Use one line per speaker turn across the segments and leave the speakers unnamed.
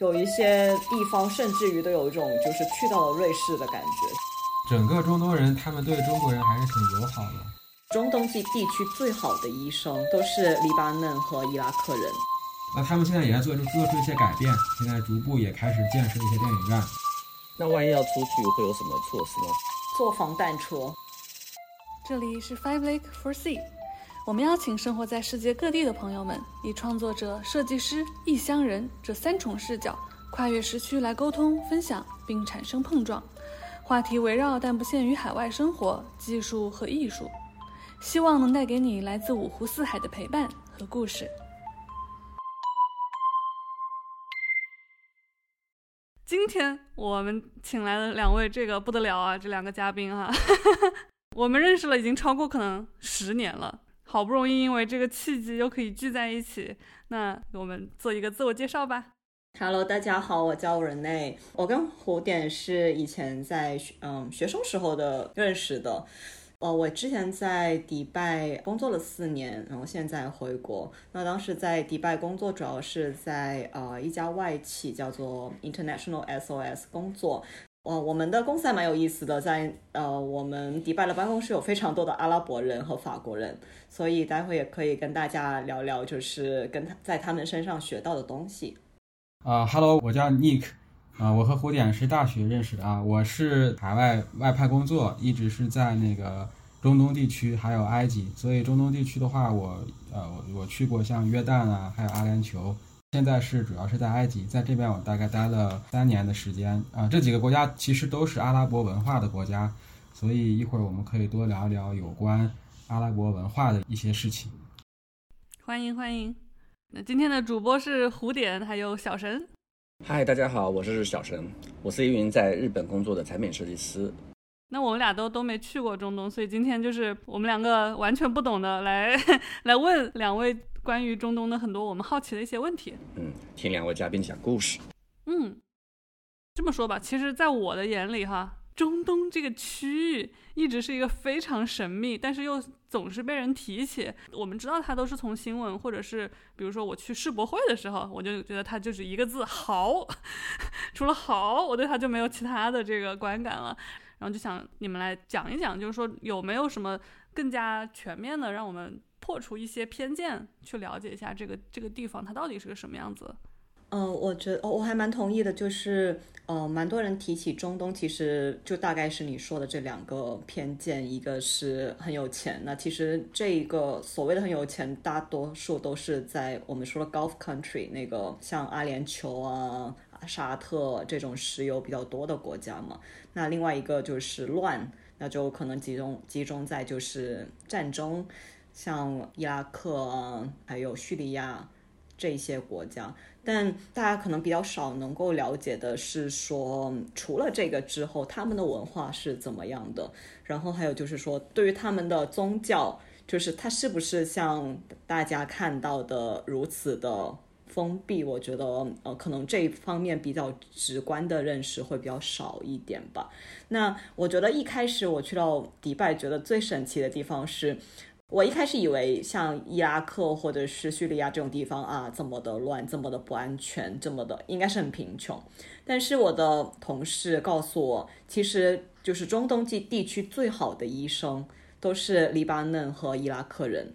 有一些地方甚至于都有一种就是去到了瑞士的感觉。
整个中东人他们对中国人还是挺友好的。
中东地地区最好的医生都是黎巴嫩和伊拉克人。
那他们现在也在做出做出一些改变，现在逐步也开始建设一些电影院。
那万一要出去会有什么措施呢？
坐防弹车。
这里是 Five Lake for Sea，我们邀请生活在世界各地的朋友们，以创作者、设计师、异乡人这三重视角，跨越时区来沟通、分享，并产生碰撞。话题围绕但不限于海外生活、技术和艺术。希望能带给你来自五湖四海的陪伴和故事。今天我们请来了两位，这个不得了啊！这两个嘉宾哈，我们认识了已经超过可能十年了，好不容易因为这个契机又可以聚在一起，那我们做一个自我介绍吧。
Hello，大家好，我叫任内，我跟胡点是以前在嗯学生时候的认识的。哦，我之前在迪拜工作了四年，然后现在回国。那当时在迪拜工作，主要是在呃一家外企叫做 International SOS 工作。哦，我们的公司还蛮有意思的，在呃我们迪拜的办公室有非常多的阿拉伯人和法国人，所以待会也可以跟大家聊聊，就是跟他在他们身上学到的东西。
啊，Hello，我叫 Nick。啊，我和胡典是大学认识的啊，我是海外外派工作，一直是在那个中东地区，还有埃及。所以中东地区的话，我呃我我去过像约旦啊，还有阿联酋。现在是主要是在埃及，在这边我大概待了三年的时间啊。这几个国家其实都是阿拉伯文化的国家，所以一会儿我们可以多聊聊有关阿拉伯文化的一些事情。
欢迎欢迎，那今天的主播是胡点，还有小神。
嗨，大家好，我是小神，我是一名在日本工作的产品设计师。
那我们俩都都没去过中东，所以今天就是我们两个完全不懂的来 来问两位关于中东的很多我们好奇的一些问题。
嗯，听两位嘉宾讲故事。
嗯，这么说吧，其实在我的眼里哈。中东这个区域一直是一个非常神秘，但是又总是被人提起。我们知道它都是从新闻，或者是比如说我去世博会的时候，我就觉得它就是一个字豪。除了豪，我对它就没有其他的这个观感了。然后就想你们来讲一讲，就是说有没有什么更加全面的，让我们破除一些偏见，去了解一下这个这个地方它到底是个什么样子。
嗯，我觉得我还蛮同意的，就是，呃，蛮多人提起中东，其实就大概是你说的这两个偏见，一个是很有钱，那其实这一个所谓的很有钱，大多数都是在我们说的 Gulf country 那个像阿联酋啊、沙特这种石油比较多的国家嘛。那另外一个就是乱，那就可能集中集中在就是战争，像伊拉克，还有叙利亚这些国家。但大家可能比较少能够了解的是，说除了这个之后，他们的文化是怎么样的？然后还有就是说，对于他们的宗教，就是它是不是像大家看到的如此的封闭？我觉得，呃，可能这一方面比较直观的认识会比较少一点吧。那我觉得一开始我去到迪拜，觉得最神奇的地方是。我一开始以为像伊拉克或者是叙利亚这种地方啊，这么的乱，这么的不安全，这么的应该是很贫穷。但是我的同事告诉我，其实就是中东地地区最好的医生都是黎巴嫩和伊拉克人。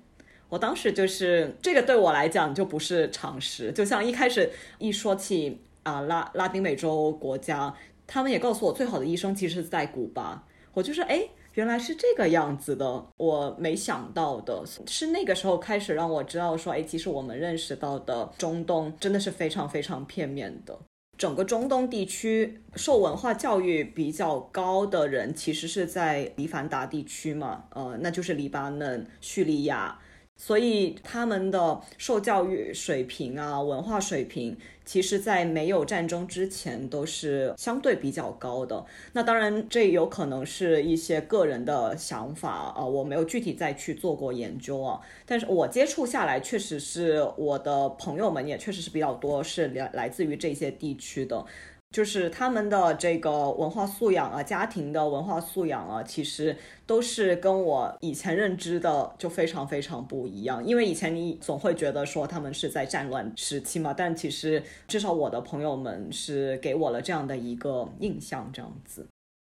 我当时就是这个对我来讲就不是常识，就像一开始一说起啊拉拉丁美洲国家，他们也告诉我最好的医生其实是在古巴。我就是哎。原来是这个样子的，我没想到的是那个时候开始让我知道说，哎，其实我们认识到的中东真的是非常非常片面的。整个中东地区受文化教育比较高的人，其实是在黎凡达地区嘛，呃，那就是黎巴嫩、叙利亚。所以他们的受教育水平啊，文化水平，其实，在没有战争之前都是相对比较高的。那当然，这有可能是一些个人的想法啊，我没有具体再去做过研究啊。但是我接触下来，确实是我的朋友们也确实是比较多，是来来自于这些地区的。就是他们的这个文化素养啊，家庭的文化素养啊，其实都是跟我以前认知的就非常非常不一样。因为以前你总会觉得说他们是在战乱时期嘛，但其实至少我的朋友们是给我了这样的一个印象，这样子。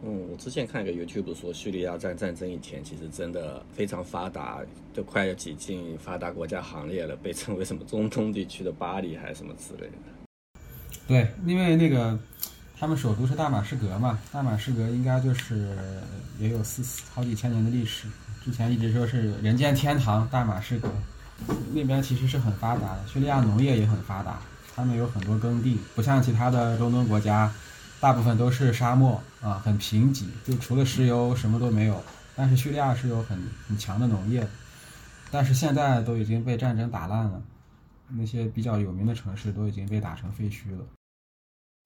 嗯，我之前看一个 YouTube 说，叙利亚在战争以前其实真的非常发达，都快要挤进发达国家行列了，被称为什么中东地区的巴黎还是什么之类的。
对，因为那个他们首都是大马士革嘛，大马士革应该就是也有四四好几千年的历史，之前一直说是人间天堂，大马士革那边其实是很发达的，叙利亚农业也很发达，他们有很多耕地，不像其他的中东国家。大部分都是沙漠啊，很贫瘠，就除了石油什么都没有。但是叙利亚是有很很强的农业，但是现在都已经被战争打烂了，那些比较有名的城市都已经被打成废墟了。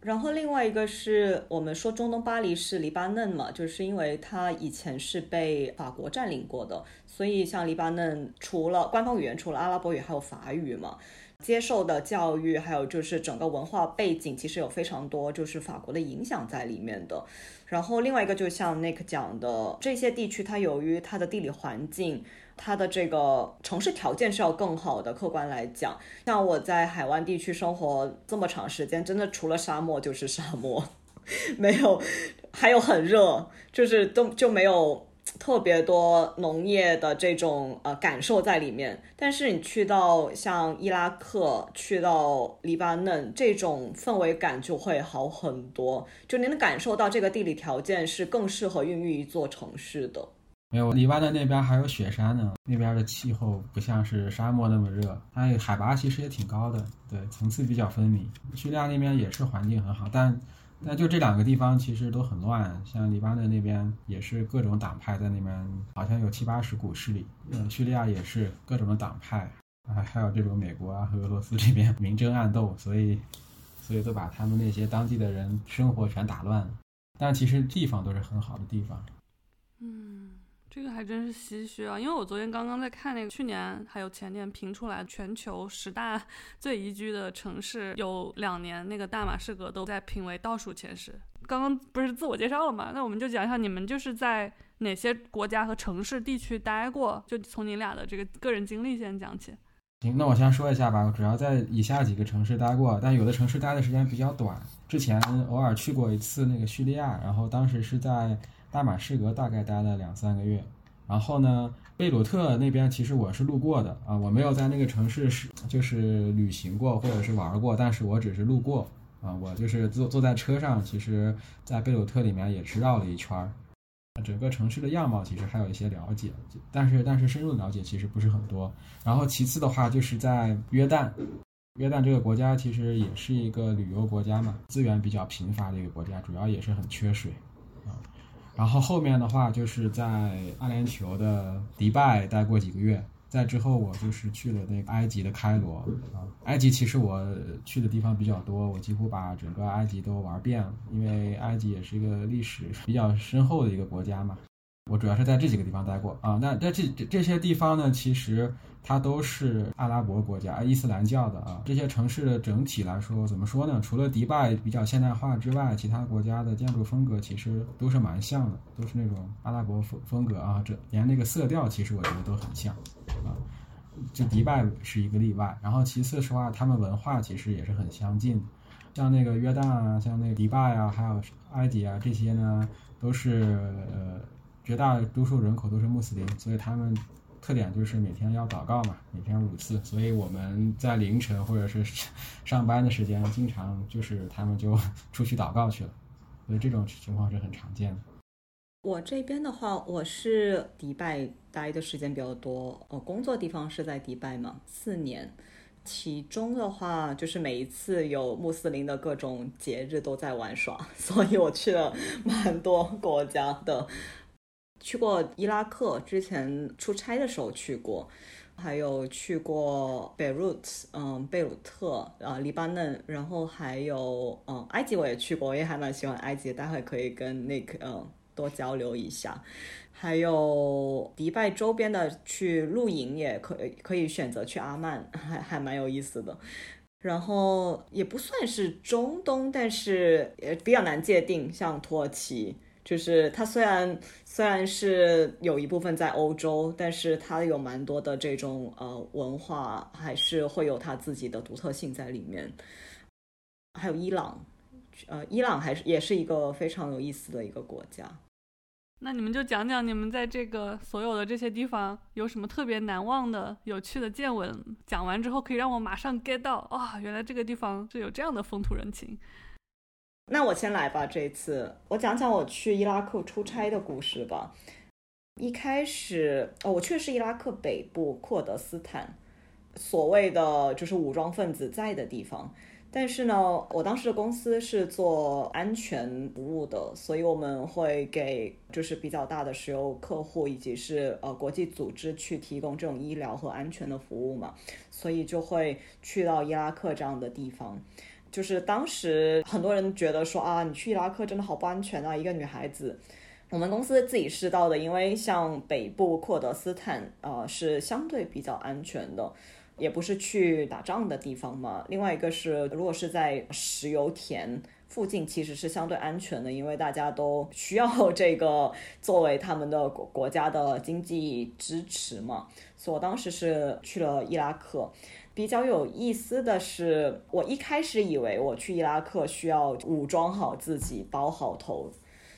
然后另外一个是我们说中东巴黎是黎巴嫩嘛，就是因为它以前是被法国占领过的，所以像黎巴嫩除了官方语言除了阿拉伯语还有法语嘛。接受的教育，还有就是整个文化背景，其实有非常多就是法国的影响在里面的。然后另外一个，就像 Nick 讲的，这些地区它由于它的地理环境，它的这个城市条件是要更好的。客观来讲，像我在海湾地区生活这么长时间，真的除了沙漠就是沙漠，没有，还有很热，就是都就没有。特别多农业的这种呃感受在里面，但是你去到像伊拉克、去到黎巴嫩，这种氛围感就会好很多。就您能感受到这个地理条件是更适合孕育一座城市的。
没有，黎巴嫩那边还有雪山呢，那边的气候不像是沙漠那么热，它海拔其实也挺高的，对，层次比较分明。叙利亚那边也是环境很好，但。但就这两个地方其实都很乱，像黎巴嫩那边也是各种党派在那边，好像有七八十股势力。嗯，叙利亚也是各种的党派，啊，还有这种美国啊和俄罗斯这边明争暗斗，所以，所以都把他们那些当地的人生活全打乱了。但其实地方都是很好的地方。
嗯。这个还真是唏嘘啊，因为我昨天刚刚在看那个去年还有前年评出来全球十大 最宜居的城市，有两年那个大马士革都在评为倒数前十。刚刚不是自我介绍了吗？那我们就讲一下你们就是在哪些国家和城市地区待过，就从你俩的这个个人经历先讲起。
行，那我先说一下吧，主要在以下几个城市待过，但有的城市待的时间比较短。之前偶尔去过一次那个叙利亚，然后当时是在。大马士革大概待了两三个月，然后呢，贝鲁特那边其实我是路过的啊，我没有在那个城市是就是旅行过或者是玩过，但是我只是路过啊，我就是坐坐在车上，其实在贝鲁特里面也是绕了一圈儿，整个城市的样貌其实还有一些了解，但是但是深入了解其实不是很多。然后其次的话就是在约旦，约旦这个国家其实也是一个旅游国家嘛，资源比较贫乏的一个国家，主要也是很缺水。然后后面的话就是在阿联酋的迪拜待过几个月，在之后我就是去了那个埃及的开罗啊。埃及其实我去的地方比较多，我几乎把整个埃及都玩遍了，因为埃及也是一个历史比较深厚的一个国家嘛。我主要是在这几个地方待过啊。那在这这这些地方呢，其实。它都是阿拉伯国家，伊斯兰教的啊。这些城市的整体来说，怎么说呢？除了迪拜比较现代化之外，其他国家的建筑风格其实都是蛮像的，都是那种阿拉伯风风格啊。这连那个色调，其实我觉得都很像啊。就迪拜是一个例外，然后其次的话，他们文化其实也是很相近。像那个约旦啊，像那个迪拜啊，还有埃及啊，这些呢，都是呃绝大多数人口都是穆斯林，所以他们。特点就是每天要祷告嘛，每天五次，所以我们在凌晨或者是上班的时间，经常就是他们就 出去祷告去了，所以这种情况是很常见的。
我这边的话，我是迪拜待的时间比较多，我，工作地方是在迪拜嘛，四年，其中的话就是每一次有穆斯林的各种节日都在玩耍，所以我去了蛮多国家的。去过伊拉克，之前出差的时候去过，还有去过贝鲁特，嗯，贝鲁特，啊，黎巴嫩，然后还有，嗯，埃及我也去过，我也还蛮喜欢埃及，待会可以跟 Nick，嗯，多交流一下。还有迪拜周边的去露营也可，可以选择去阿曼，还还蛮有意思的。然后也不算是中东，但是也比较难界定，像土耳其。就是它虽然虽然是有一部分在欧洲，但是它有蛮多的这种呃文化，还是会有它自己的独特性在里面。还有伊朗，呃，伊朗还是也是一个非常有意思的一个国家。
那你们就讲讲你们在这个所有的这些地方有什么特别难忘的、有趣的见闻？讲完之后可以让我马上 get 到啊，原来这个地方是有这样的风土人情。
那我先来吧，这一次我讲讲我去伊拉克出差的故事吧。一开始，哦，我去的是伊拉克北部库德斯坦，所谓的就是武装分子在的地方。但是呢，我当时的公司是做安全服务的，所以我们会给就是比较大的石油客户以及是呃国际组织去提供这种医疗和安全的服务嘛，所以就会去到伊拉克这样的地方。就是当时很多人觉得说啊，你去伊拉克真的好不安全啊，一个女孩子。我们公司自己知道的，因为像北部库德斯坦，呃，是相对比较安全的，也不是去打仗的地方嘛。另外一个是，如果是在石油田附近，其实是相对安全的，因为大家都需要 这个作为他们的国国家的经济支持嘛。所以我当时是去了伊拉克。比较有意思的是，我一开始以为我去伊拉克需要武装好自己，包好头，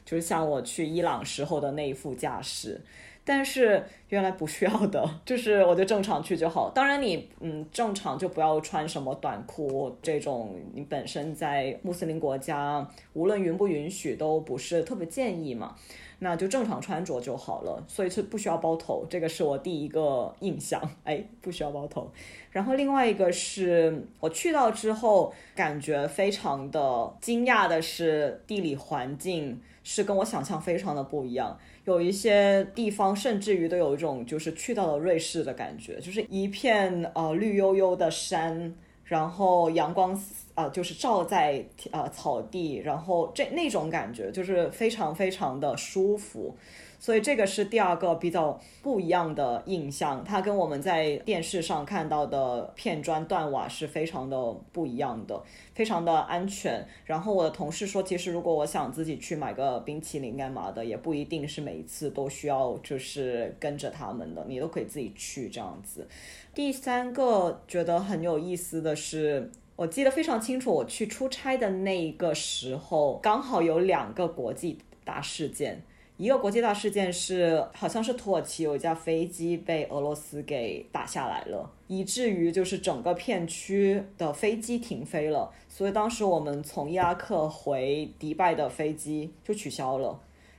就是像我去伊朗时候的那一副架势。但是原来不需要的，就是我就正常去就好。当然你嗯正常就不要穿什么短裤这种，你本身在穆斯林国家，无论允不允许都不是特别建议嘛。那就正常穿着就好了，所以是不需要包头，这个是我第一个印象，哎，不需要包头。然后另外一个是我去到之后，感觉非常的惊讶的是，地理环境是跟我想象非常的不一样，有一些地方甚至于都有一种就是去到了瑞士的感觉，就是一片呃绿油油的山。然后阳光啊，就是照在呃草地，然后这那种感觉就是非常非常的舒服。所以这个是第二个比较不一样的印象，它跟我们在电视上看到的片砖断瓦是非常的不一样的，非常的安全。然后我的同事说，其实如果我想自己去买个冰淇淋干嘛的，也不一定是每一次都需要就是跟着他们的，你都可以自己去这样子。第三个觉得很有意思的是，我记得非常清楚，我去出差的那一个时候，刚好有两个国际大事件。一个国际大事件是，好像是土耳其有一架飞机被俄罗斯给打下来了，以至于就是整个片区的飞机停飞了，所以当时我们从伊拉克回迪拜的飞机就取消了，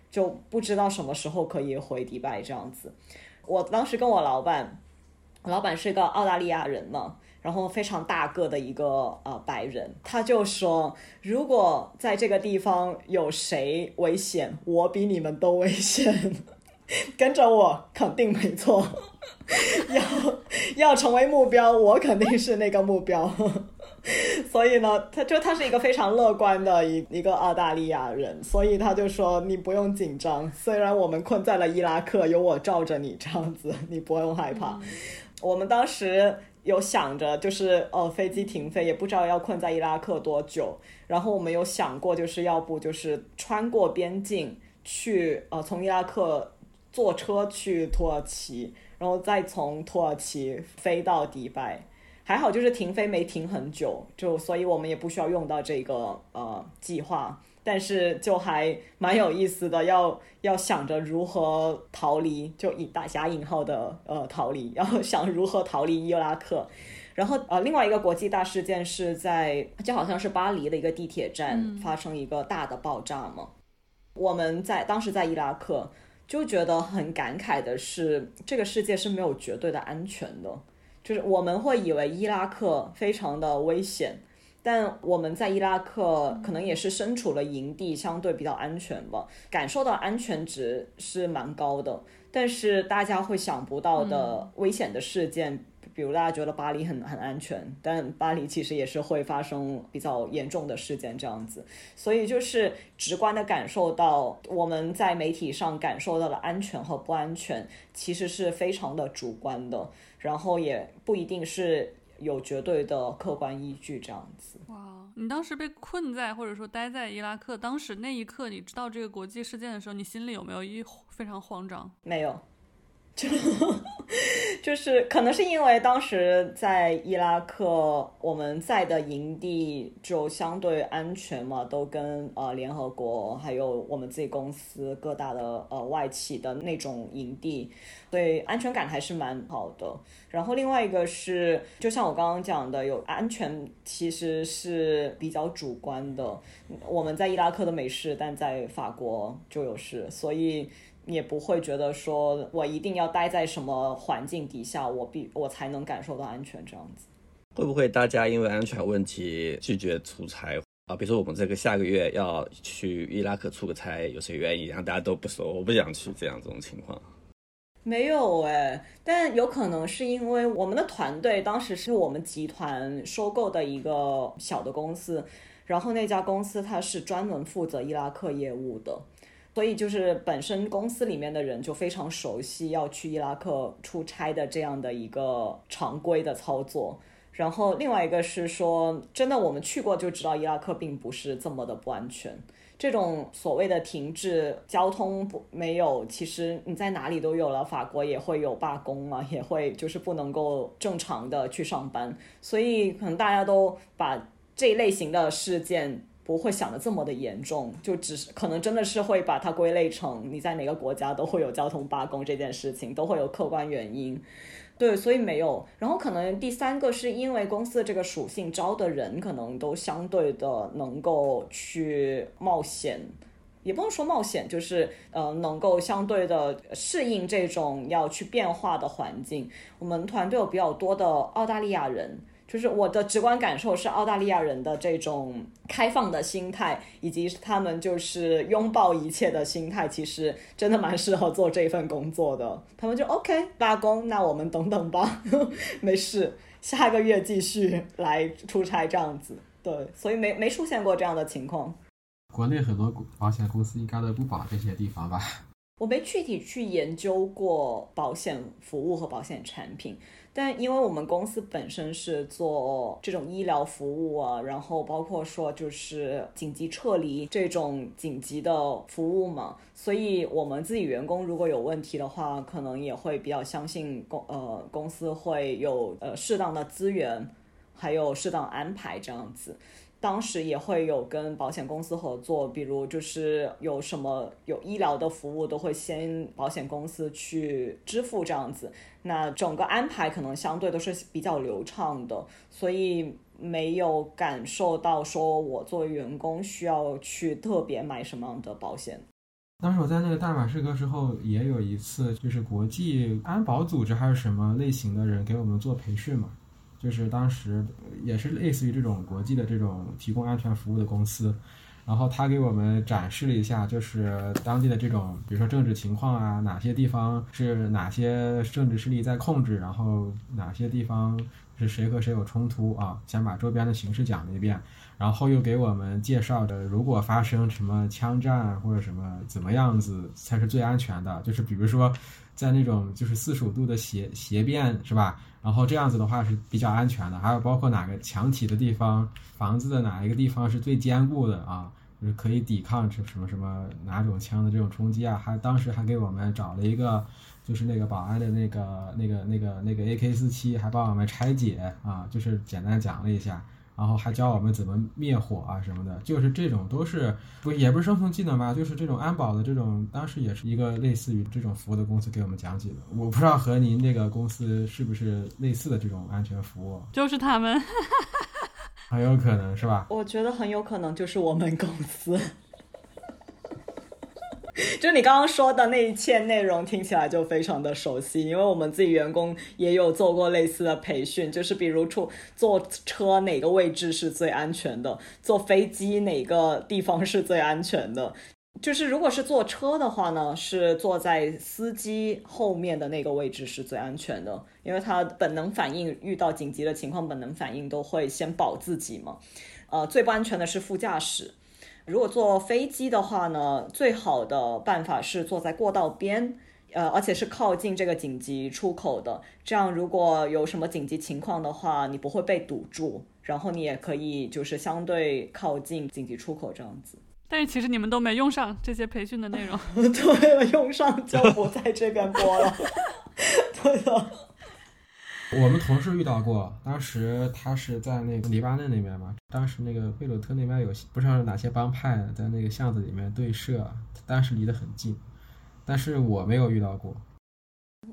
就不知道什么时候可以回迪拜这样子。我当时跟我老板，老板是个澳大利亚人嘛。然后非常大个的一个呃白人，他就说，如果在这个地方有谁危险，我比你们都危险，跟着我肯定没错，要要成为目标，我肯定是那个目标。所以呢，他就他是一个非常乐观的一一个澳大利亚人，所以他就说你不用紧张，虽然我们困在了伊拉克，有我罩着你这样子，你不用害怕。我们当时。有想着就是呃飞机停飞，也不知道要困在伊拉克多久。然后我们有想过，就是要不就是穿过边境去呃从伊拉克坐车去土耳其，然后再从土耳其飞到迪拜。还好就是停飞没停很久，就所以我们也不需要用到这个呃计划。但是就还蛮有意思的，要要想着如何逃离，就以打加引号的呃逃离，然后想如何逃离伊拉克，然后呃另外一个国际大事件是在就好像是巴黎的一个地铁站发生一个大的爆炸嘛，我们在当时在伊拉克就觉得很感慨的是，这个世界是没有绝对的安全的，就是我们会以为伊拉克非常的危险。但我们在伊拉克可能也是身处了营地，相对比较安全吧，感受到安全值是蛮高的。但是大家会想不到的危险的事件，比如大家觉得巴黎很很安全，但巴黎其实也是会发生比较严重的事件这样子。所以就是直观的感受到我们在媒体上感受到的安全和不安全，其实是非常的主观的，然后也不一定是。有绝对的客观依据这样子。
哇，你当时被困在或者说待在伊拉克，当时那一刻你知道这个国际事件的时候，你心里有没有一非常慌张？
没有。就 就是可能是因为当时在伊拉克，我们在的营地就相对安全嘛，都跟呃联合国还有我们自己公司各大的呃外企的那种营地，所以安全感还是蛮好的。然后另外一个是，就像我刚刚讲的，有安全其实是比较主观的。我们在伊拉克的没事，但在法国就有事，所以。也不会觉得说我一定要待在什么环境底下，我必我才能感受到安全这样子。
会不会大家因为安全问题拒绝出差啊？比如说我们这个下个月要去伊拉克出个差，有谁愿意？然后大家都不说，我不想去，这样这种情况。
没有哎，但有可能是因为我们的团队当时是我们集团收购的一个小的公司，然后那家公司它是专门负责伊拉克业务的。所以就是本身公司里面的人就非常熟悉要去伊拉克出差的这样的一个常规的操作，然后另外一个是说，真的我们去过就知道伊拉克并不是这么的不安全。这种所谓的停滞交通不没有，其实你在哪里都有了，法国也会有罢工嘛，也会就是不能够正常的去上班，所以可能大家都把这一类型的事件。不会想的这么的严重，就只是可能真的是会把它归类成你在哪个国家都会有交通罢工这件事情，都会有客观原因，对，所以没有。然后可能第三个是因为公司的这个属性，招的人可能都相对的能够去冒险，也不能说冒险，就是呃能够相对的适应这种要去变化的环境。我们团队有比较多的澳大利亚人。就是我的直观感受是，澳大利亚人的这种开放的心态，以及他们就是拥抱一切的心态，其实真的蛮适合做这份工作的。他们就 OK 罢工，那我们等等吧，没事，下个月继续来出差这样子。对，所以没没出现过这样的情况。
国内很多保险公司应该都不保这些地方吧？
我没具体去研究过保险服务和保险产品。但因为我们公司本身是做这种医疗服务啊，然后包括说就是紧急撤离这种紧急的服务嘛，所以我们自己员工如果有问题的话，可能也会比较相信公呃公司会有呃适当的资源，还有适当安排这样子。当时也会有跟保险公司合作，比如就是有什么有医疗的服务，都会先保险公司去支付这样子。那整个安排可能相对都是比较流畅的，所以没有感受到说我作为员工需要去特别买什么样的保险。
当时我在那个大马士革时候，也有一次就是国际安保组织还是什么类型的人给我们做培训嘛。就是当时也是类似于这种国际的这种提供安全服务的公司，然后他给我们展示了一下，就是当地的这种，比如说政治情况啊，哪些地方是哪些政治势力在控制，然后哪些地方是谁和谁有冲突啊，先把周边的形势讲了一遍，然后又给我们介绍的，如果发生什么枪战或者什么怎么样子才是最安全的，就是比如说在那种就是四十五度的斜斜边是吧？然后这样子的话是比较安全的，还有包括哪个墙体的地方，房子的哪一个地方是最坚固的啊，就是可以抵抗什什么什么哪种枪的这种冲击啊，还当时还给我们找了一个，就是那个保安的那个那个那个那个 AK 四七，还帮我们拆解啊，就是简单讲了一下。然后还教我们怎么灭火啊什么的，就是这种都是不也不是生存技能吧，就是这种安保的这种，当时也是一个类似于这种服务的公司给我们讲解的。我不知道和您那个公司是不是类似的这种安全服务，
就是他们，
很有可能是吧？
我觉得很有可能就是我们公司。就你刚刚说的那一切内容听起来就非常的熟悉，因为我们自己员工也有做过类似的培训，就是比如出坐车哪个位置是最安全的，坐飞机哪个地方是最安全的。就是如果是坐车的话呢，是坐在司机后面的那个位置是最安全的，因为他本能反应遇到紧急的情况，本能反应都会先保自己嘛。呃，最不安全的是副驾驶。如果坐飞机的话呢，最好的办法是坐在过道边，呃，而且是靠近这个紧急出口的，这样如果有什么紧急情况的话，你不会被堵住，然后你也可以就是相对靠近紧急出口这样子。
但是其实你们都没用上这些培训的内容。
对，用上就不在这边播了。对的。
我们同事遇到过，当时他是在那个黎巴嫩那边嘛，当时那个贝鲁特那边有不知道是哪些帮派在那个巷子里面对射，当时离得很近，但是我没有遇到过。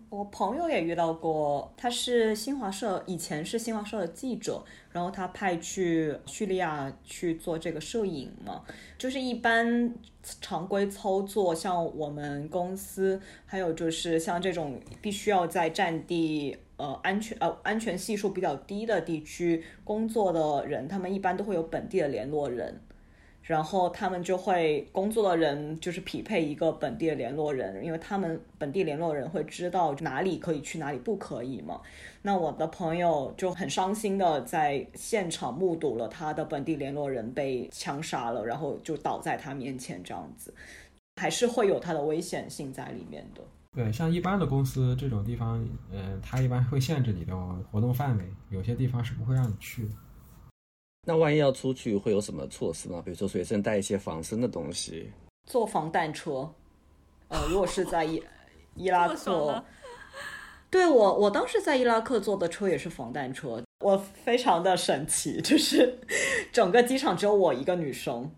我朋友也遇到过，他是新华社以前是新华社的记者，然后他派去叙利亚去做这个摄影嘛，就是一般常规操作，像我们公司，还有就是像这种必须要在战地呃安全呃安全系数比较低的地区工作的人，他们一般都会有本地的联络人。然后他们就会工作的人就是匹配一个本地的联络人，因为他们本地联络人会知道哪里可以去，哪里不可以嘛。那我的朋友就很伤心的在现场目睹了他的本地联络人被枪杀了，然后就倒在他面前这样子，还是会有它的危险性在里面的。
对，像一般的公司这种地方，嗯，它一般会限制你的活动范围，有些地方是不会让你去的。
那万一要出去会有什么措施吗？比如说随身带一些防身的东西，
坐防弹车。呃，如果是在伊 伊拉克，对我我当时在伊拉克坐的车也是防弹车，我非常的神奇，就是 整个机场只有我一个女生，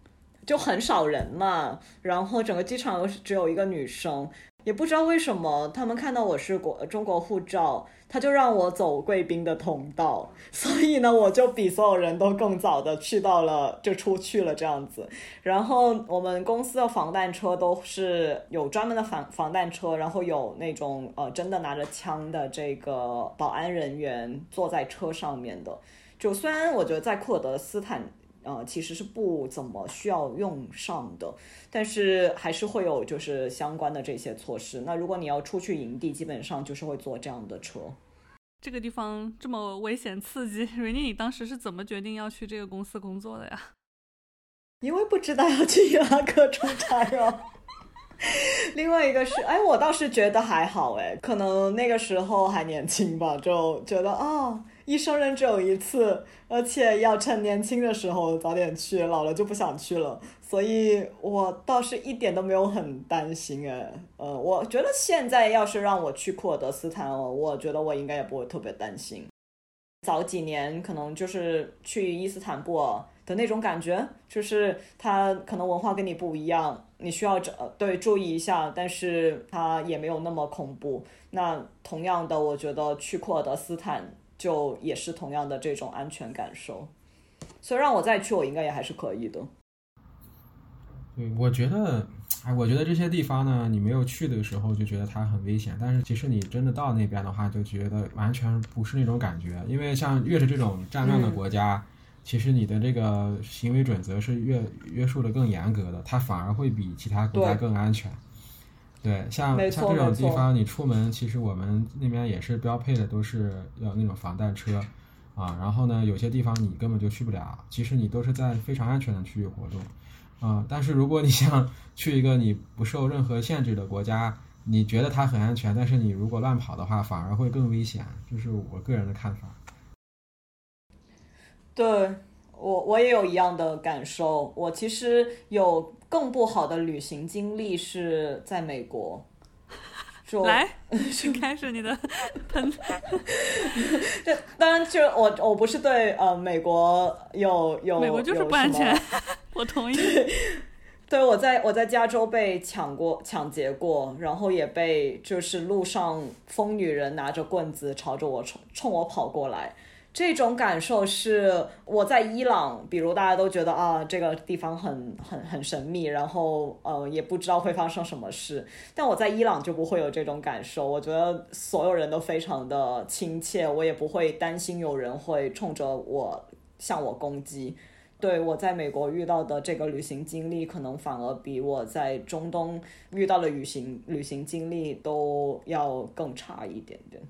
就很少人嘛，然后整个机场又是只有一个女生。也不知道为什么，他们看到我是国中国护照，他就让我走贵宾的通道，所以呢，我就比所有人都更早的去到了，就出去了这样子。然后我们公司的防弹车都是有专门的防防弹车，然后有那种呃真的拿着枪的这个保安人员坐在车上面的。就虽然我觉得在库尔德斯坦。呃，其实是不怎么需要用上的，但是还是会有就是相关的这些措施。那如果你要出去营地，基本上就是会坐这样的车。
这个地方这么危险刺激，瑞妮，你当时是怎么决定要去这个公司工作的呀？
因为不知道要去伊拉克出差哦。另外一个是，哎，我倒是觉得还好，哎，可能那个时候还年轻吧，就觉得啊。一生人只有一次，而且要趁年轻的时候早点去，老了就不想去了。所以我倒是一点都没有很担心诶。呃，我觉得现在要是让我去库尔德斯坦，我觉得我应该也不会特别担心。早几年可能就是去伊斯坦布尔的那种感觉，就是它可能文化跟你不一样，你需要呃对注意一下，但是它也没有那么恐怖。那同样的，我觉得去库尔德斯坦。就也是同样的这种安全感受，所以让我再去，我应该也还是可以的。
对，我觉得，哎，我觉得这些地方呢，你没有去的时候就觉得它很危险，但是其实你真的到那边的话，就觉得完全不是那种感觉。因为像越是这种战乱的国家，其实你的这个行为准则是越约束的更严格的，它反而会比其他国家更安全。对，像像这种地方，你出门其实我们那边也是标配的，都是要那种防弹车，啊，然后呢，有些地方你根本就去不了，其实你都是在非常安全的区域活动，啊，但是如果你 想去一个你不受任何限制的国家，你觉得它很安全，但是你如果乱跑的话，反而会更危险，就是我个人的看法。
对我我也有一样的感受，我其实有。更不好的旅行经历是在美国。
来，开始你的喷。
这当然，就我我不是对呃美国有有
美国就是不安全，我同意。
对，我在我在加州被抢过抢劫过，然后也被就是路上疯女人拿着棍子朝着我冲冲我跑过来。这种感受是我在伊朗，比如大家都觉得啊，这个地方很很很神秘，然后呃也不知道会发生什么事。但我在伊朗就不会有这种感受，我觉得所有人都非常的亲切，我也不会担心有人会冲着我向我攻击。对我在美国遇到的这个旅行经历，可能反而比我在中东遇到的旅行旅行经历都要更差一点点。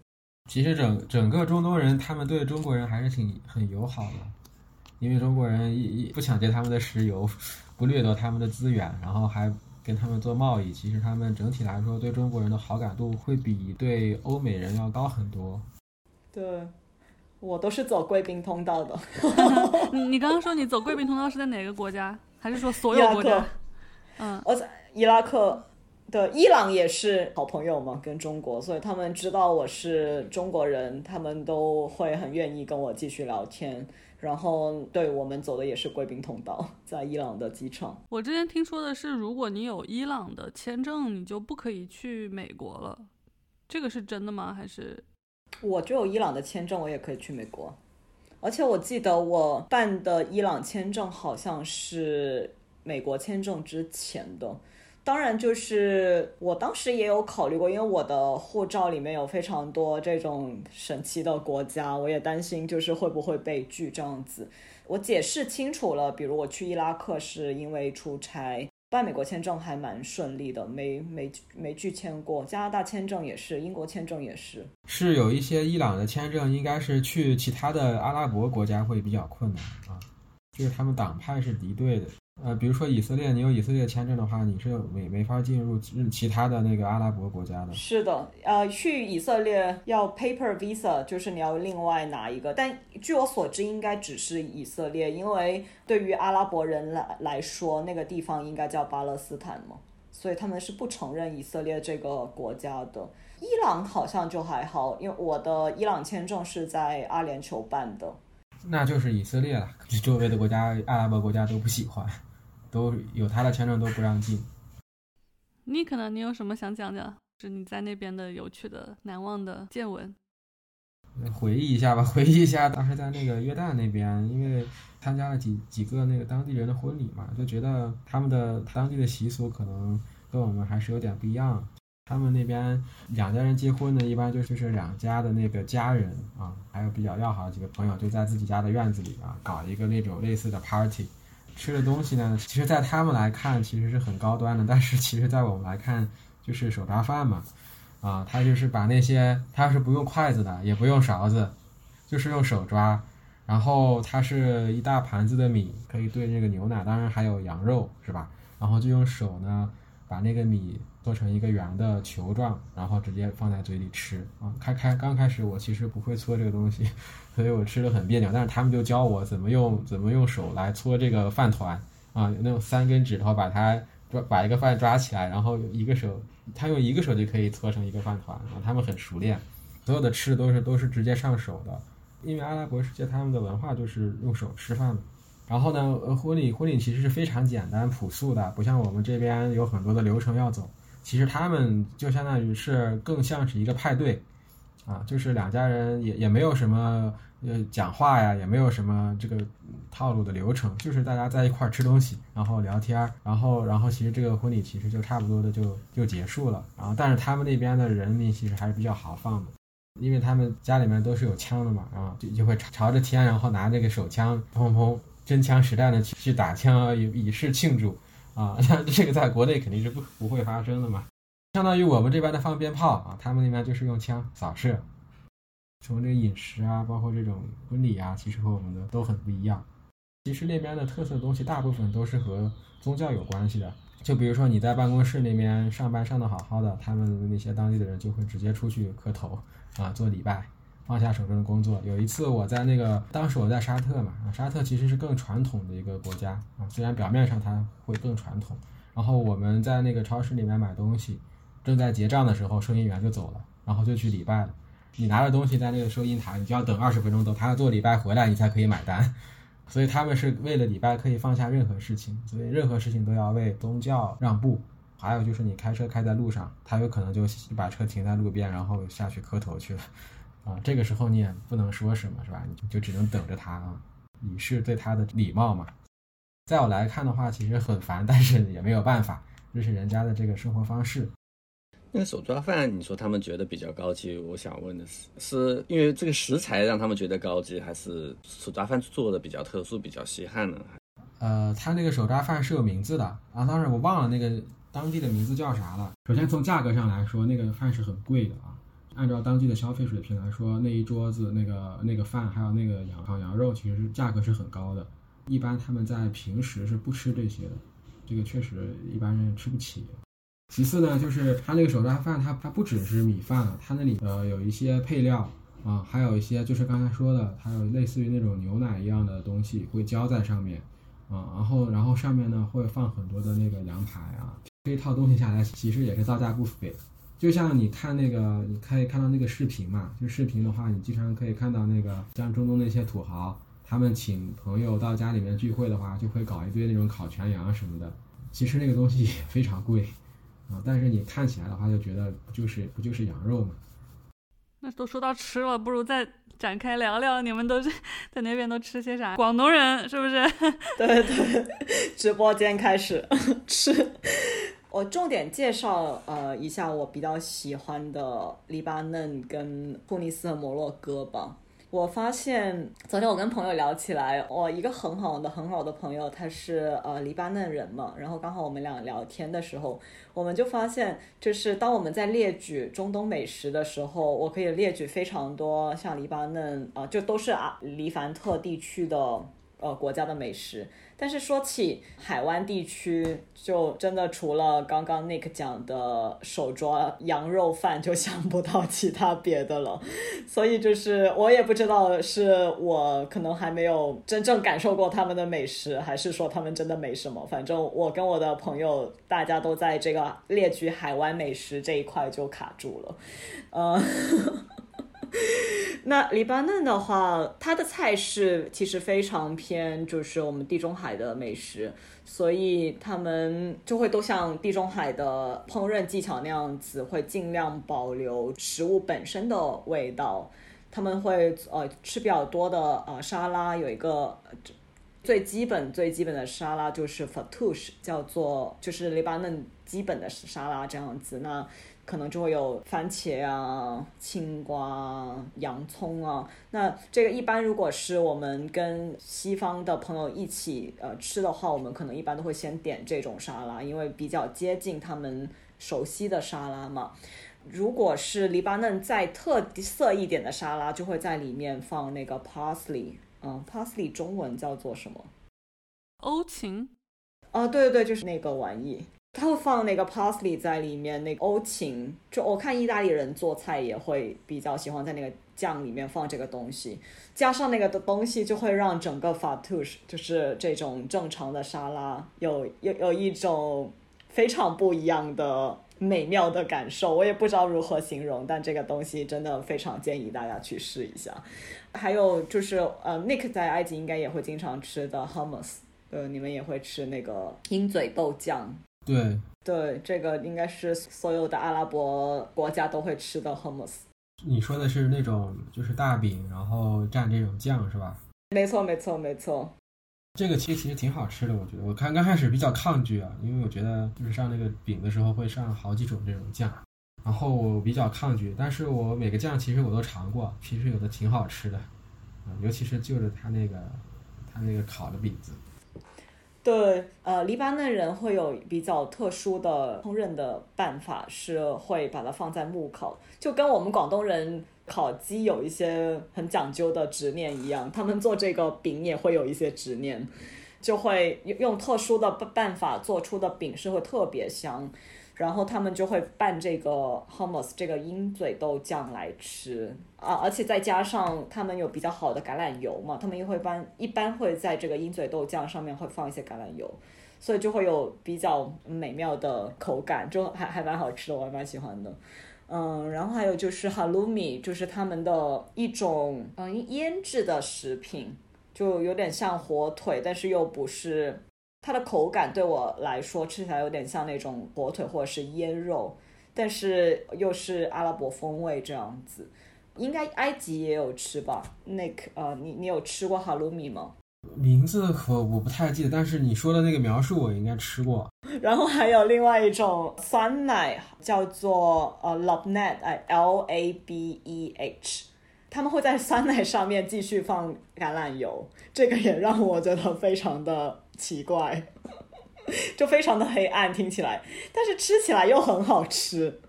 其实整整个中东人，他们对中国人还是挺很友好的，因为中国人一一不抢劫他们的石油，不掠夺他们的资源，然后还跟他们做贸易，其实他们整体来说对中国人的好感度会比对欧美人要高很多。
对，我都是走贵宾通道的。
你你刚刚说你走贵宾通道是在哪个国家？还是说所有国家？嗯，
我在伊拉克的伊朗也是好朋友嘛，跟中国，所以他们知道我是中国人，他们都会很愿意跟我继续聊天。然后，对我们走的也是贵宾通道，在伊朗的机场。
我之前听说的是，如果你有伊朗的签证，你就不可以去美国了。这个是真的吗？还是
我就有伊朗的签证，我也可以去美国。而且我记得我办的伊朗签证好像是美国签证之前的。当然，就是我当时也有考虑过，因为我的护照里面有非常多这种神奇的国家，我也担心就是会不会被拒这样子。我解释清楚了，比如我去伊拉克是因为出差，办美国签证还蛮顺利的，没没没拒签过。加拿大签证也是，英国签证也是。
是有一些伊朗的签证，应该是去其他的阿拉伯国家会比较困难啊，就是他们党派是敌对的。呃，比如说以色列，你有以色列签证的话，你是没没法进入其其他的那个阿拉伯国家的。
是的，呃，去以色列要 paper visa，就是你要另外拿一个。但据我所知，应该只是以色列，因为对于阿拉伯人来来说，那个地方应该叫巴勒斯坦嘛，所以他们是不承认以色列这个国家的。伊朗好像就还好，因为我的伊朗签证是在阿联酋办的。
那就是以色列了，周围的国家阿拉伯国家都不喜欢。都有他的签证都不让进。
你可能你有什么想讲讲？是你在那边的有趣的、难忘的见闻？
回忆一下吧，回忆一下当时在那个约旦那边，因为参加了几几个那个当地人的婚礼嘛，就觉得他们的当地的习俗可能跟我们还是有点不一样。他们那边两家人结婚呢，一般就就是两家的那个家人啊，还有比较要好的几个朋友，就在自己家的院子里啊，搞一个那种类似的 party。吃的东西呢，其实，在他们来看，其实是很高端的，但是，其实，在我们来看，就是手抓饭嘛，啊，他就是把那些，他是不用筷子的，也不用勺子，就是用手抓，然后它是一大盘子的米，可以兑那个牛奶，当然还有羊肉，是吧？然后就用手呢，把那个米做成一个圆的球状，然后直接放在嘴里吃啊。开开刚开始我其实不会搓这个东西。所以我吃的很别扭，但是他们就教我怎么用怎么用手来搓这个饭团啊，那种三根指头把它抓把一个饭抓起来，然后一个手他用一个手就可以搓成一个饭团啊，他们很熟练，所有的吃都是都是直接上手的，因为阿拉伯世界他们的文化就是用手吃饭的。然后呢，婚礼婚礼其实是非常简单朴素的，不像我们这边有很多的流程要走，其实他们就相当于是更像是一个派对啊，就是两家人也也没有什么。呃，讲话呀，也没有什么这个套路的流程，就是大家在一块儿吃东西，然后聊天儿，然后，然后其实这个婚礼其实就差不多的就就结束了。然后，但是他们那边的人民其实还是比较豪放的，因为他们家里面都是有枪的嘛，然后就就会朝着天，然后拿那个手枪，砰砰，真枪实弹的去去打枪，以以示庆祝啊。那这个在国内肯定是不不会发生的嘛，相当于我们这边的放鞭炮啊，他们那边就是用枪扫射。从这个饮食啊，包括这种婚礼啊，其实和我们的都很不一样。其实那边的特色东西，大部分都是和宗教有关系的。就比如说你在办公室那边上班上的好好的，他们那些当地的人就会直接出去磕头啊，做礼拜，放下手中的工作。有一次我在那个，当时我在沙特嘛，啊，沙特其实是更传统的一个国家啊，虽然表面上它会更传统。然后我们在那个超市里面买东西，正在结账的时候，收银员就走了，然后就去礼拜了。你拿着东西在那个收银台，你就要等二十分钟，等他要做礼拜回来，你才可以买单。所以他们是为了礼拜可以放下任何事情，所以任何事情都要为宗教让步。还有就是你开车开在路上，他有可能就把车停在路边，然后下去磕头去了。啊，这个时候你也不能说什么，是吧？你就只能等着他啊，以示对他的礼貌嘛。在我来看的话，其实很烦，但是也没有办法，这是人家的这个生活方式。
那个手抓饭，你说他们觉得比较高级，我想问的是，是因为这个食材让他们觉得高级，还是手抓饭做的比较特殊、比较稀罕呢？
呃，他那个手抓饭是有名字的啊，当然我忘了那个当地的名字叫啥了。首先从价格上来说，那个饭是很贵的啊，按照当地的消费水平来说，那一桌子那个那个饭还有那个羊烤羊肉，其实价格是很高的。一般他们在平时是不吃这些的，这个确实一般人吃不起。其次呢，就是它那个手抓饭，它它不只是米饭，它那里呃有一些配料啊，还有一些就是刚才说的，还有类似于那种牛奶一样的东西会浇在上面啊，然后然后上面呢会放很多的那个羊排啊，这一套东西下来其实也是造价不菲。就像你看那个，你可以看到那个视频嘛，就视频的话，你经常可以看到那个像中东那些土豪，他们请朋友到家里面聚会的话，就会搞一堆那种烤全羊什么的。其实那个东西 也非常贵啊，但是你看起来的话，就觉得不就是不就是羊肉嘛。
那都说到吃了，不如再展开聊聊，你们都是在那边都吃些啥？广东人是不是？
对对，直播间开始吃。我重点介绍呃一下我比较喜欢的黎巴嫩跟突尼斯和摩洛哥吧。我发现昨天我跟朋友聊起来，我一个很好的很好的朋友，他是呃黎巴嫩人嘛，然后刚好我们俩聊天的时候，我们就发现，就是当我们在列举中东美食的时候，我可以列举非常多像黎巴嫩啊，就都是啊黎凡特地区的呃国家的美食。但是说起海湾地区，就真的除了刚刚 Nick 讲的手抓羊肉饭，就想不到其他别的了。所以就是我也不知道是我可能还没有真正感受过他们的美食，还是说他们真的没什么。反正我跟我的朋友大家都在这个列举海湾美食这一块就卡住了，嗯。那黎巴嫩的话，它的菜式其实非常偏，就是我们地中海的美食，所以他们就会都像地中海的烹饪技巧那样子，会尽量保留食物本身的味道。他们会呃吃比较多的呃沙拉，有一个最基本最基本的沙拉就是 fatoush，叫做就是黎巴嫩基本的沙拉这样子。那可能就会有番茄啊、青瓜、洋葱啊。那这个一般如果是我们跟西方的朋友一起呃吃的话，我们可能一般都会先点这种沙拉，因为比较接近他们熟悉的沙拉嘛。如果是黎巴嫩再特色一点的沙拉，就会在里面放那个 parsley，嗯，parsley 中文叫做什么？
欧芹。
啊，对对对，就是那个玩意。他会放那个 parsley 在里面，那个欧芹，就我看意大利人做菜也会比较喜欢在那个酱里面放这个东西，加上那个的东西就会让整个 fatouche 就是这种正常的沙拉有有有一种非常不一样的美妙的感受，我也不知道如何形容，但这个东西真的非常建议大家去试一下。还有就是呃，Nick 在埃及应该也会经常吃的 hummus，呃，你们也会吃那个鹰嘴豆酱。
对
对，这个应该是所有的阿拉伯国家都会吃的 hummus。
你说的是那种就是大饼，然后蘸这种酱是吧？
没错没错没错。
这个其实其实挺好吃的，我觉得。我看刚开始比较抗拒啊，因为我觉得就是上那个饼的时候会上好几种这种酱，然后我比较抗拒。但是我每个酱其实我都尝过，其实有的挺好吃的，啊，尤其是就着它那个它那个烤的饼子。
对，呃，黎巴嫩人会有比较特殊的烹饪的办法，是会把它放在木烤，就跟我们广东人烤鸡有一些很讲究的执念一样，他们做这个饼也会有一些执念，就会用用特殊的办法做出的饼是会特别香。然后他们就会拌这个 hummus 这个鹰嘴豆酱来吃啊，而且再加上他们有比较好的橄榄油嘛，他们又会般一般会在这个鹰嘴豆酱上面会放一些橄榄油，所以就会有比较美妙的口感，就还还蛮好吃的，我还蛮喜欢的。嗯，然后还有就是 halloumi，就是他们的一种嗯腌制的食品，就有点像火腿，但是又不是。它的口感对我来说吃起来有点像那种火腿或者是腌肉，但是又是阿拉伯风味这样子。应该埃及也有吃吧？Nick，呃，你你有吃过哈鲁米吗？
名字我我不太记得，但是你说的那个描述我应该吃过。
然后还有另外一种酸奶叫做呃 labneh，哎，L A B E H，他们会在酸奶上面继续放橄榄油，这个也让我觉得非常的。奇怪，就非常的黑暗，听起来，但是吃起来又很好吃。